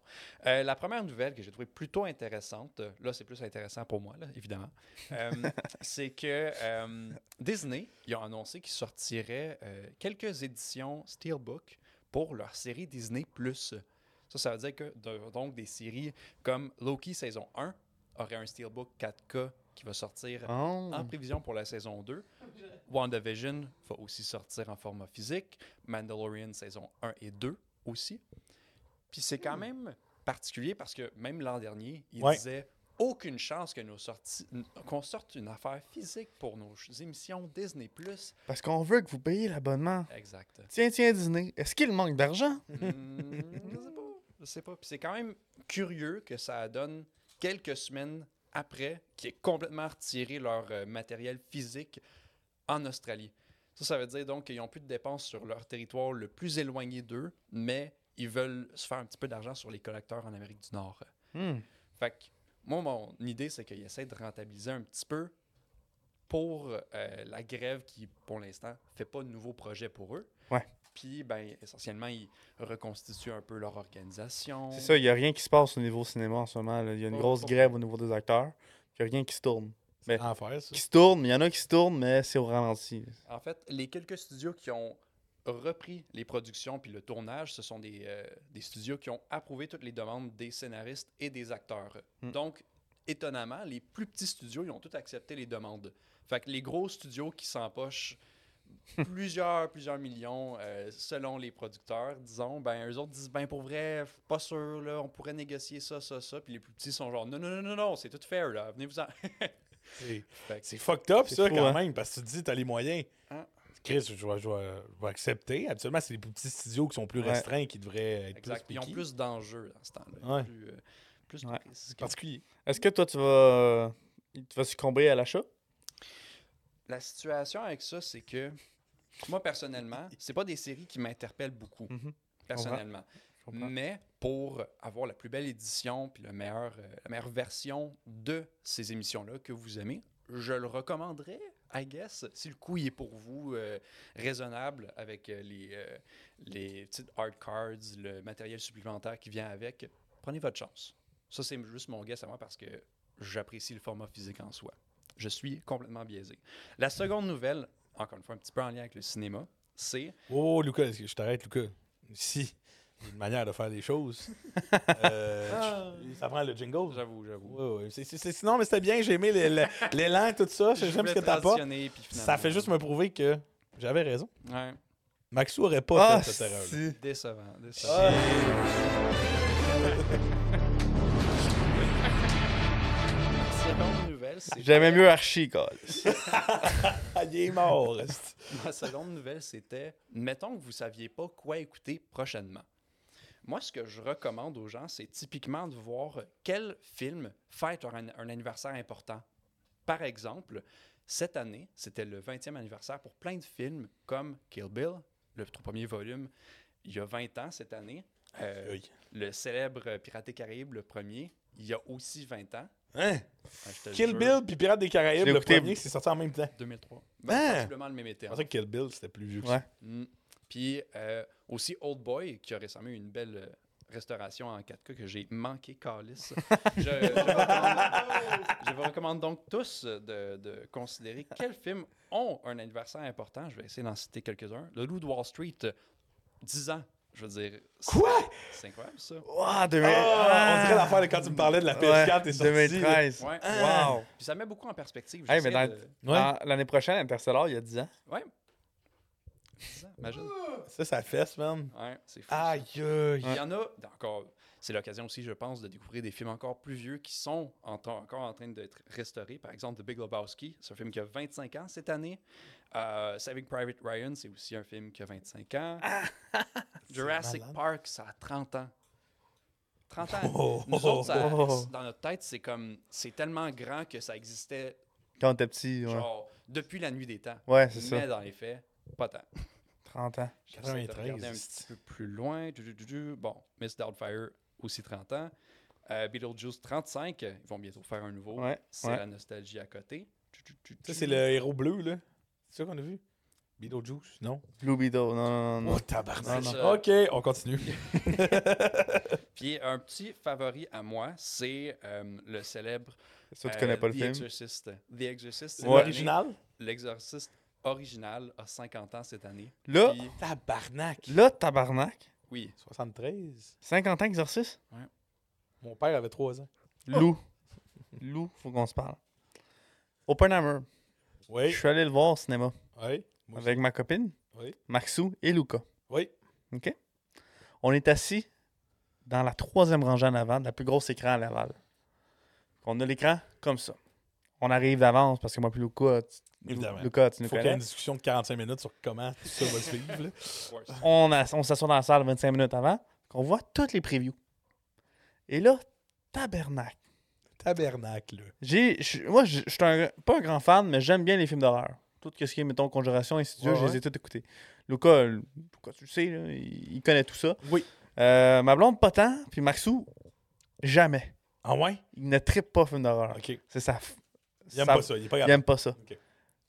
Euh, la première nouvelle que j'ai trouvée plutôt intéressante, là c'est plus intéressant pour moi, là, évidemment, euh, c'est que euh, Disney, ils ont annoncé qu'ils sortiraient quelques éditions Steelbook pour leur série Disney+. Ça, ça veut dire que de- donc des séries comme Loki saison 1 aurait un Steelbook 4K qui va sortir
Oh.
en prévision pour la saison 2. WandaVision va aussi sortir en format physique. Mandalorian saison 1 et 2 aussi. Puis c'est quand même particulier parce que même l'an dernier, il
Ouais.
disait aucune chance que nos sorties, qu'on sorte une affaire physique pour nos émissions Disney+.
Parce qu'on veut que vous payiez l'abonnement.
Exact.
Tiens, tiens, Disney. Est-ce qu'il manque d'argent?
Hmm, je sais pas. Je sais pas. Puis c'est quand même curieux que ça donne quelques semaines après qu'ils aient complètement retiré leur euh, matériel physique en Australie. Ça, ça veut dire donc qu'ils n'ont plus de dépenses sur leur territoire le plus éloigné d'eux, mais ils veulent se faire un petit peu d'argent sur les collecteurs en Amérique du Nord.
Hmm.
Fait que moi, mon idée, c'est qu'ils essaient de rentabiliser un petit peu pour euh, la grève qui, pour l'instant, fait pas de nouveaux projets pour eux.
Ouais.
Puis, ben, essentiellement, ils reconstituent un peu leur organisation.
C'est ça, il n'y a rien qui se passe au niveau cinéma en ce moment. Il y a une
Pas-
grosse
pas-
grève au niveau des acteurs. Il n'y a rien qui se tourne.
Enfer, ça.
Qui se tourne, il y en a qui se tournent, mais c'est au ralenti.
En fait, les quelques studios qui ont repris les productions puis le tournage, ce sont des, euh, des studios qui ont approuvé toutes les demandes des scénaristes et des acteurs.
Hmm.
Donc, étonnamment, les plus petits studios, ils ont tous accepté les demandes. Fait que les gros studios qui s'empochent plusieurs, plusieurs millions euh, selon les producteurs, disons, ben eux autres disent ben pour vrai, pas sûr là, on pourrait négocier ça, ça, ça, puis les plus petits sont genre non non non non non, c'est tout fair là, venez-vous-en.
C'est- fucked up, ça,
fou,
quand
hein?
même, parce que tu te dis, t'as les moyens.
Hein?
Chris, je vais, je vais- je vais accepter. Habituellement, c'est les plus petits studios qui sont plus
Ouais.
restreints qui devraient être
Exact.
Plus
Ils ont plus d'enjeux dans ce temps-là. Plus, euh, plus de
Ouais.
risques.
particulier.
Est-ce que toi, tu vas, tu vas succomber à l'achat?
La situation avec ça, c'est que moi, personnellement, c'est pas des séries qui m'interpellent beaucoup,
Mhm.
personnellement. Mais pour avoir la plus belle édition puis le meilleur, euh, la meilleure version de ces émissions-là que vous aimez, je le recommanderais, I guess, si le coût est pour vous euh, raisonnable avec euh, les, euh, les petites hard cards, le matériel supplémentaire qui vient avec, prenez votre chance. Ça, c'est juste mon guess à moi parce que j'apprécie le format physique en soi. Je suis complètement biaisé. La seconde nouvelle, encore une fois un petit peu en lien avec le cinéma, c'est
Oh, Lucas, je t'arrête, Lucas. Si une manière de faire les choses. Euh, Ça prend le jingle.
J'avoue, j'avoue.
Ouais, ouais. C'est- c'est- c'est- sinon, mais c'était bien, j'ai aimé l'élan et tout ça. J'aime ce que
transitionner, puis
Ça fait juste me prouver que j'avais raison.
Ouais.
Maxou aurait pas
Ah,
fait cette erreur.
si.
Décevant. décevant.
Ah.
seconde nouvelle, c'est.
J'aimais mieux Archie, quoi.
Ah, il est mort.
Ma seconde nouvelle, c'était mettons que vous saviez pas quoi écouter prochainement. Moi, ce que je recommande aux gens, c'est typiquement de voir quel film fête un, un anniversaire important. Par exemple, cette année, c'était le 20e anniversaire pour plein de films comme Kill Bill, le tout premier volume, il y a 20 ans cette année. Euh,
Aïe.
le célèbre Pirates des Caraïbes, le premier, il y a aussi 20 ans.
Hein?
Ouais, je te le
Kill
jure,
Bill puis Pirates des Caraïbes, le premier, c'est sorti en même temps.
2003. Ben,
Hein?
Le même été. Hein.
pensais que Kill Bill, c'était plus vieux que
Ouais.
ça.
Mm. Puis euh, aussi Old Boy, qui a récemment eu une belle euh, restauration en 4K que j'ai manqué, Calis. je, je, recommande, je vous recommande donc tous de, de considérer quels films ont un anniversaire important. Je vais essayer d'en citer quelques-uns. Le Loup de Wall Street, euh, 10 ans. Je veux dire.
Quoi?
C'est incroyable, ça.
Wow, 2000...
Ah, on dirait l'affaire de quand tu me parlais de la PS4
Ouais,
sortie.
2013.
Ouais.
Wow.
Puis ça met beaucoup en perspective.
Hey,
J'essaie
mais dans-
de-
Dans- L'année prochaine, Interstellar, il y a 10 ans.
Ouais. 10 ans, imagine.
Ça, ça fesse, man.
Ouais, c'est fou. ça.
Aïe, aïe.
Il y en a, encore, c'est l'occasion aussi, je pense, de découvrir des films encore plus vieux qui sont en encore en train d'être restaurés. Par exemple, The Big Lebowski, c'est un film qui a 25 ans cette année. Euh, Saving Private Ryan, c'est aussi un film qui a 25 ans. Jurassic
malade.
Park, ça a 30 ans. 30 ans.
Oh.
Nous autres, ça-
Oh.
dans notre tête, c'est comme, c'est tellement grand que ça existait,
Quand on était petit, ouais.
genre, depuis la nuit des temps.
Ouais, c'est
Mais
ça.
dans les faits, pas tant.
30 ans.
J'essaie de
93,
regarder un petit peu plus loin. Du, du, du, du. Bon, Miss Doubtfire, aussi 30 ans. Euh, Beetlejuice, 35. Ils vont bientôt faire un nouveau.
Ouais,
C'est
ouais.
la nostalgie à côté.
Ça, c'est le héros bleu, là. C'est ça qu'on a vu? Beetlejuice? Non?
Blue Beetle, non, non, non.
Oh, tabarnak. OK, on continue.
Puis un petit favori à moi, c'est euh, le célèbre
que tu
euh,
connais pas le
The
film?
Exorcist. The Exorcist, c'est
Ouais.
L'original?
L'exorciste original a 50 ans cette année.
Là,
Puis,
Tabarnak.
là, tabarnak.
oui,
73.
50 ans exorcisme?
Mon père avait 3 ans.
Lou. Lou, faut qu'on se parle. Oppenheimer.
Oui.
Je suis allé le voir au cinéma
Oui. Moi aussi.
avec ma copine,
Oui.
Maxou et Luca.
Oui.
OK? On est assis dans la troisième rangée en avant, de la plus grosse écran à Laval. On a l'écran comme ça. On arrive d'avance parce que moi puis Luca, tu,
Évidemment.
Luca, tu nous
Faut qu'il y ait
connais.
une discussion de 45 minutes sur comment tout ça va se vivre. là.
On, a- on s'assoit dans la salle 25 minutes avant, qu'on voit toutes les previews. Et là, tabernacle.
Tabernacle. là.
J'ai, moi, je je suis pas un grand fan, mais j'aime bien les films d'horreur. Tout ce qui est, mettons, Conjuration,
Ouais,
je les ai tous écoutés. Luca, Luca, tu le sais, là, il, il connaît tout ça.
Oui.
Euh, ma blonde, pas tant, puis Maxou, jamais.
Ah ouais?
Il ne trippe pas film d'horreur.
OK.
C'est ça.
Il aime pas ça. Il est pas
Il
capable.
aime pas ça.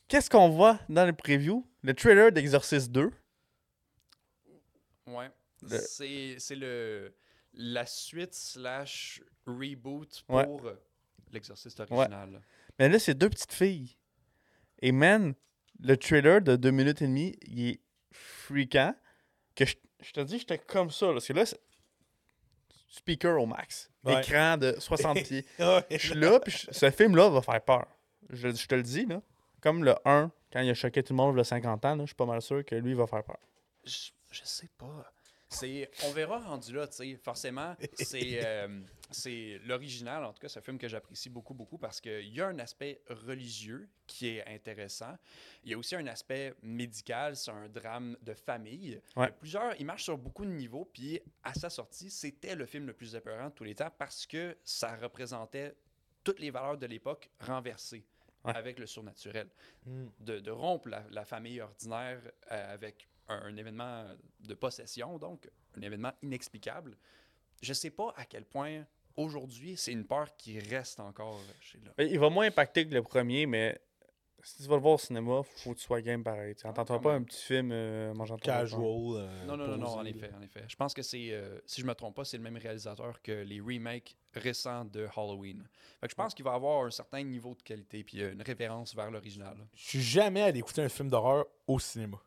Qu'est-ce qu'on voit dans le preview? Le trailer d'Exorcist 2.
Ouais.
Le-
C'est c'est le la suite slash reboot
Ouais.
pour euh, l'exorciste original.
Mais là, c'est deux petites filles. Et man, le trailer de deux minutes et demie, il est freakant. Que je, je te dis, j'étais comme ça. Là, parce que là, c'est- speaker au max.
Ouais.
Écran de 60 pieds. Je suis là, puis ce film-là va faire peur. Je, je te le dis, là. Comme le 1, quand il a choqué tout le monde il y a 50 ans, là, je suis pas mal sûr que lui, il va faire peur.
Je, je sais pas. C'est, on verra rendu là, tu sais. Forcément, c'est, euh, c'est l'original, en tout cas, c'est un film que j'apprécie beaucoup, beaucoup parce qu'il y a un aspect religieux qui est intéressant. Il y a aussi un aspect médical, c'est un drame de famille. Il
Ouais.
plusieurs, il marche sur beaucoup de niveaux, puis à sa sortie, c'était le film le plus épeurant de tous les temps parce que ça représentait toutes les valeurs de l'époque renversées
Ouais.
avec le surnaturel
Hmm.
de, de rompre la, la famille ordinaire euh, avec un, un événement de possession, donc un événement inexplicable. Je sais pas à quel point aujourd'hui c'est une peur qui reste encore chez là.
Il va moins impacter que le premier, mais si tu vas le voir au cinéma, faut que tu sois game pareil. Tu n'entendras
quand
pas
même.
un petit film euh, mangeant.
Casual. euh,
Non, non, non, non, en effet, en effet. Je pense que c'est, euh, si je me trompe pas, c'est le même réalisateur que les remakes récents de Halloween. Fait que je pense qu'il va avoir un certain niveau de qualité puis euh, une référence vers l'original.
Je suis jamais allé écouter un film d'horreur au cinéma.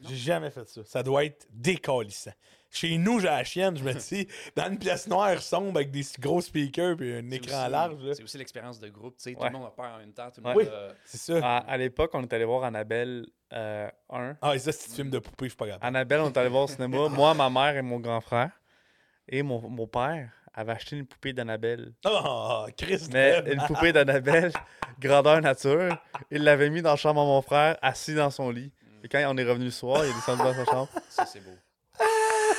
J'ai jamais fait ça. Ça doit être décalissant. Chez nous, j'ai la chienne, je me dis, dans une pièce noire sombre avec des gros speakers et un écran
aussi-
large.
C'est aussi l'expérience de groupe. tu sais, Tout le monde a peur en même temps. Tout le
Ouais.
monde
Oui.
a-
C'est ça.
À, à l'époque, on est allé voir Annabelle euh, 1.
Ah, et ça, c'est un film de poupée, je suis pas capable.
Annabelle, on est allé voir au cinéma. Moi, ma mère et mon grand frère. Et mon, mon père avait acheté une poupée d'Annabelle.
Oh, Christ.
Mais une poupée d'Annabelle, grandeur nature. Il l'avait mis dans la chambre à mon frère, assis dans son lit. Et quand on est revenu le soir, il est descendu dans sa chambre.
Ça, c'est beau.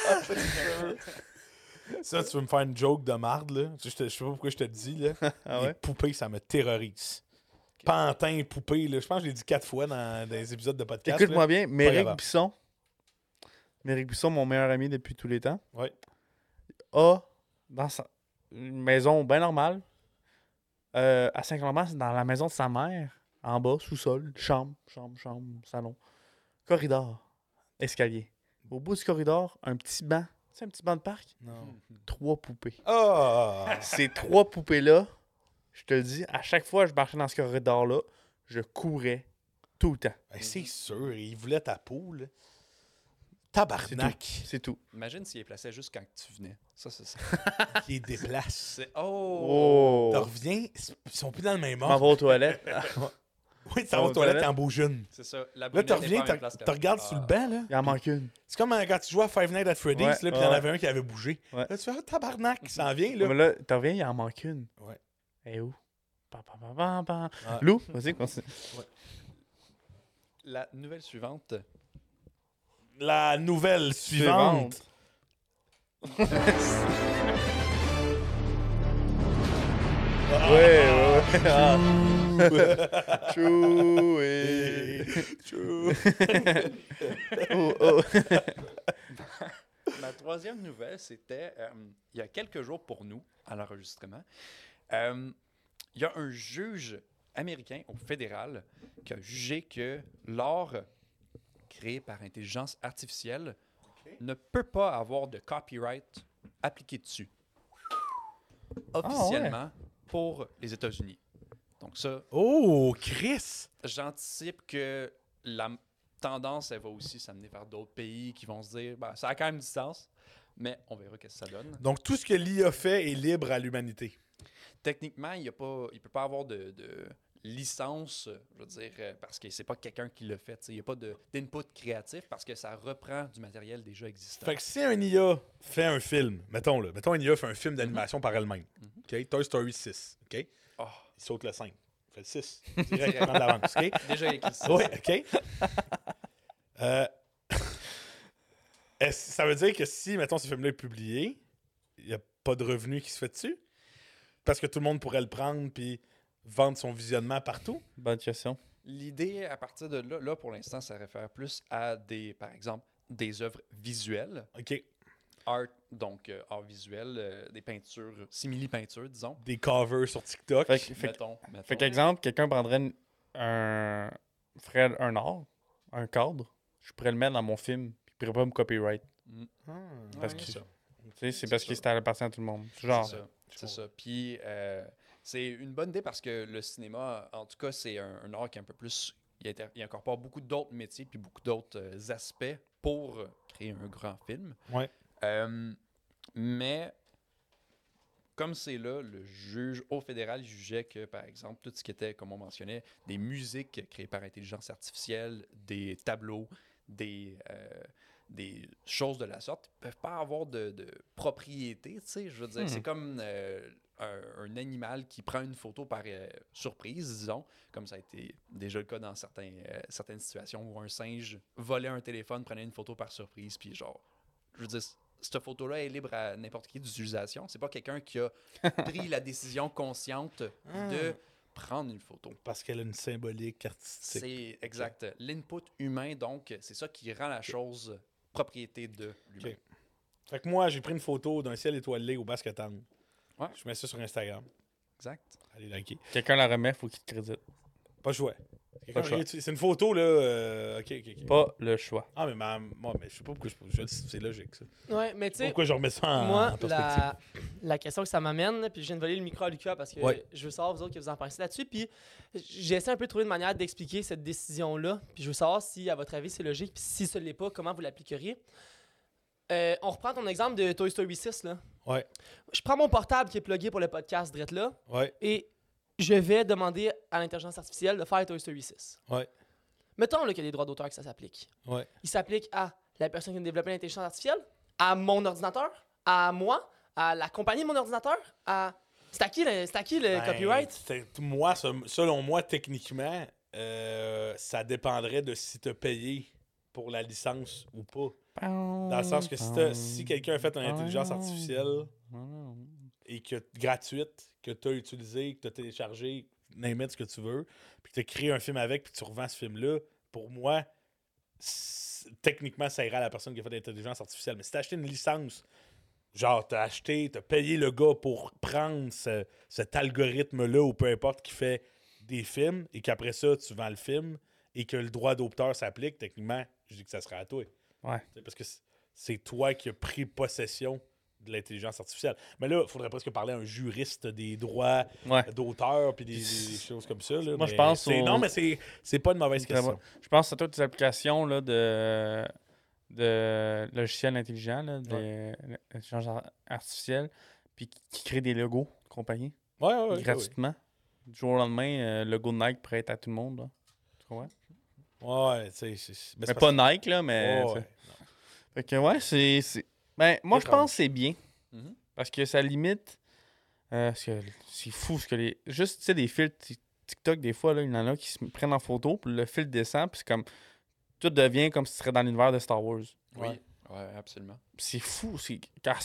Ça, tu veux me faire une joke de marde, là? Je, te- je sais pas pourquoi je te dis, là.
Ah
Les poupées, ça me terrorise. Pantin, poupée, là. Je pense que je l'ai dit quatre fois dans, dans les épisodes de podcast.
Écoute-moi bien, Méric. Bisson, Méric Bisson, mon meilleur ami depuis tous les temps,
Ouais.
a dans sa une maison bien normale, euh, à Saint-Clément, c'est dans la maison de sa mère, en bas, sous-sol, chambre, chambre, chambre, salon, corridor, escalier. Au bout du corridor, un petit banc, c'est un petit banc de parc,
Non.
trois poupées.
Ah!
Ces trois poupées-là, je te le dis, à chaque fois que je marchais dans ce corridor-là, je courais tout le temps.
Ben, c'est sûr, il voulait ta peau, là. Tabarnak!
C'est tout.
Imagine s'il est placé juste quand tu venais. Ça, c'est ça.
Qui les déplace.
Oh!
Oh!
Tu reviens, ils sont plus dans le même
Je m'en
ordre.
vais aux toilettes.
Oui, tu
Ça va
aux toilettes en beau jeune.
C'est ça. La
Là, tu reviens, tu regardes sur le
Ah.
banc, là.
Il en manque une.
C'est comme euh, quand tu jouais à Five Nights at Freddy's,
Ouais,
là, puis il y en avait un qui avait bougé.
Ouais.
Là, tu fais, ah, tabarnak, il s'en vient, là.
Mais là, tu reviens, il en manque une.
Ouais.
Et où? Pam, pam, pam, pam, pam.
Ah.
Lou, vas-y, continue.
La nouvelle suivante.
La nouvelle suivante.
Ouais, ouais, ouais. Ah. Choué.
Chou.
Oh, oh.
Ma troisième nouvelle, c'était euh, il y a quelques jours pour nous, à l'enregistrement. euh, il y a un juge américain au fédéral qui a jugé que l'art créé par intelligence artificielle ne peut pas avoir de copyright appliqué dessus. Officiellement pour les États-Unis. Donc ça,
Oh, Chris!
j'anticipe que la tendance, elle va aussi s'amener vers d'autres pays qui vont se dire, ben, ça a quand même du sens, mais on verra ce que ça donne.
Donc, tout ce que l'IA fait est libre à l'humanité.
Techniquement, il ne peut pas avoir de, de licence, je veux dire, euh, parce que c'est pas quelqu'un qui le fait. Il n'y a pas d'input créatif parce que ça reprend du matériel déjà existant.
Fait que si un IA fait un film, mettons là, mettons un IA fait un film d'animation par elle-même. OK? Toy Story 6. OK?
Oh,
Il saute le 5. Il fait le 6. Direct, prend de l'avance. OK?
déjà écrit ça.
Oui, OK. Euh, ça veut dire que si, mettons, ce film-là est publié, il n'y a pas de revenu qui se fait dessus? Parce que tout le monde pourrait le prendre puis vendre son visionnement partout?
Bonne question.
L'idée, à partir de là, là, pour l'instant, ça réfère plus à des, par exemple, des œuvres visuelles.
OK.
art, donc euh, art visuel, euh, des peintures, simili-peintures, disons.
Des covers sur TikTok.
Fait, que- fait,
mettons, mettons.
fait qu'exemple, quelqu'un prendrait une- un. ferait un art, un cadre, je pourrais le mettre dans mon film, puis il pourrait pas me copyright.
Ah,
Parce
Ouais,
que-
c'est ça.
Tu sais, c'est parce
ça.
que c'est appartient à tout le monde. Genre.
C'est ça. C'est ça. Puis, euh, c'est une bonne idée parce que le cinéma, en tout cas, c'est un, un art qui est un peu plus. Il, inter- il incorpore beaucoup d'autres métiers puis beaucoup d'autres euh, aspects pour créer un grand film.
Ouais.
Euh, mais, comme c'est là, le juge au fédéral jugeait que, par exemple, tout ce qui était, comme on mentionnait, des musiques créées par intelligence artificielle, des tableaux, des, euh, des choses de la sorte, ne peuvent pas avoir de, de propriété, tu sais. Je veux dire,
Hmm.
c'est comme euh, un, un animal qui prend une photo par euh, surprise, disons, comme ça a été déjà le cas dans certains, certaines situations où un singe volait un téléphone, prenait une photo par surprise, puis genre, je veux dire, cette photo-là est libre à n'importe qui d'utilisation. C'est pas quelqu'un qui a pris la décision consciente de prendre une photo.
Parce qu'elle a une symbolique artistique.
C'est exact. L'input humain, donc, c'est ça qui rend la chose propriété de l'humain.
Ok. Fait que moi, j'ai pris une photo d'un ciel étoilé au Basketan.
Ouais.
Je mets ça sur Instagram.
Exact.
Allez liker.
Quelqu'un la remet, faut qu'il te crédite.
Pas joué. C'est une photo, là. euh.
Pas le choix.
Ah, mais, ma- moi, mais je sais pas pourquoi je, je c'est logique, ça.
Ouais, mais tu sais,
Pourquoi je remets ça en,
moi,
en perspective?
la, la question que ça m'amène, là, puis je viens de voler le micro à Lucas parce que
Ouais.
je veux savoir, vous autres, que vous en pensez là-dessus. Puis j'essaie un peu de trouver une manière d'expliquer cette décision-là. Puis je veux savoir si, à votre avis, c'est logique. Puis si ce n'est pas, comment vous l'appliqueriez. Euh, on reprend ton exemple de Toy Story 6. Là.
Ouais,
Je prends mon portable qui est plugué pour le podcast Drette là
ouais,
et je vais demander à l'intelligence artificielle de faire Toy Story 6.
ouais,
Mettons là, qu'il y a des droits d'auteur que ça s'applique.
ouais.
Il s'applique à la personne qui a développé l'intelligence artificielle, à mon ordinateur, à moi, à la compagnie de mon ordinateur, à. C'est à qui le, c'est à qui le
Ben,
copyright?
Moi, se- selon moi, techniquement, euh, ça dépendrait de si tu as payé pour la licence ou pas. Dans le sens que si, si quelqu'un a fait une intelligence artificielle et que gratuite, que tu as utilisé, que tu as téléchargé, name it, ce que tu veux, puis que tu as créé un film avec, puis que tu revends ce film-là, pour moi, techniquement, ça ira à la personne qui a fait l'intelligence artificielle. Mais si tu as acheté une licence, genre, tu as acheté, tu as payé le gars pour prendre ce- cet algorithme-là ou peu importe qui fait des films, et qu'après ça, tu vends le film, et que le droit d'auteur s'applique, techniquement, je dis que ça sera à toi.
Ouais.
Parce que c'est toi qui as pris possession de l'intelligence artificielle. Mais là, il faudrait presque parler à un juriste des droits
Ouais.
d'auteur puis des, choses comme ça. là.
Moi, je pense
Non, mais c'est pas une mauvaise question.
Je pense à toutes les applications là, de, de logiciels intelligents, de l'intelligence ar- artificielle, puis qui, créent des logos de compagnie
Ouais, ouais, ouais,
gratuitement. Du jour au lendemain, euh, le logo de Nike prêt à tout le monde. Là. Tu comprends?
Ouais, ouais, tu sais, c'est- mais
Mais pas Nike, là, mais.
Ouais, ouais.
Fait que ouais, c'est. Ben, moi, je pense que c'est bien.
Mhm.
Parce que ça limite. euh, parce que c'est fou ce que les. Juste, tu sais, des filtres Tik- TikTok, des fois, là, il y en a qui se prennent en photo, puis le filtre descend, puis c'est comme. Tout devient comme si tu serais dans l'univers de Star Wars.
Oui,
Ouais.
ouais, absolument.
C'est fou. C'est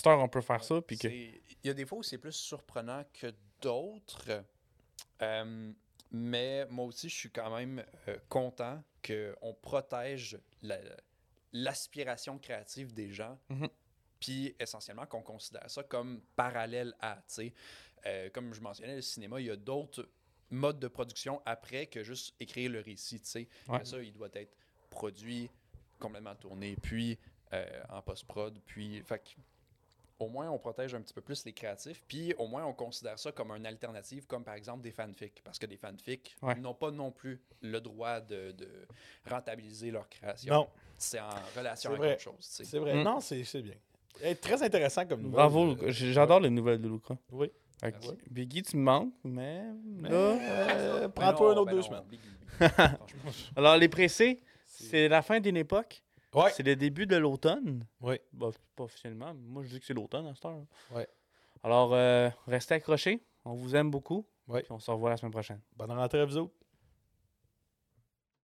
heure, on peut faire ça, puis que.
Il y a des fois où c'est plus surprenant que d'autres. Euh, mais moi aussi, je suis quand même euh, content qu'on protège la- l'aspiration créative des gens.
Mhm.
Puis essentiellement qu'on considère ça comme parallèle à, tu sais, euh, comme je mentionnais, le cinéma, il y a d'autres modes de production après que juste écrire le récit, tu sais.
Ouais.
Ça, il doit être produit, complètement tourné, puis euh, en post-prod, puis... Fait que au moins, on protège un petit peu plus les créatifs, puis au moins, on considère ça comme une alternative, comme par exemple des fanfics, parce que des fanfics
Ouais.
n'ont pas non plus le droit de, de rentabiliser leur création.
Non,
C'est en relation avec autre chose, tu sais.
c'est vrai.
Mm.
Non, c'est bien. Eh, très intéressant comme nouvelle.
Bravo, J'adore les nouvelles de Luca.
Oui.
Merci.
Biggie, tu me manques, mais.
Mais,
là,
euh, Prends-toi un autre
ben
deux
non,
semaines.
Biggie.
Alors, les pressés, c'est la fin d'une époque.
Ouais.
C'est le début de l'automne.
Oui.
Bah, pas officiellement. mais Moi, je dis que c'est l'automne à cette heure.
Ouais.
Alors, euh, restez accrochés. On vous aime beaucoup. Puis on se revoit la semaine prochaine.
Bonne rentrée à vous autres.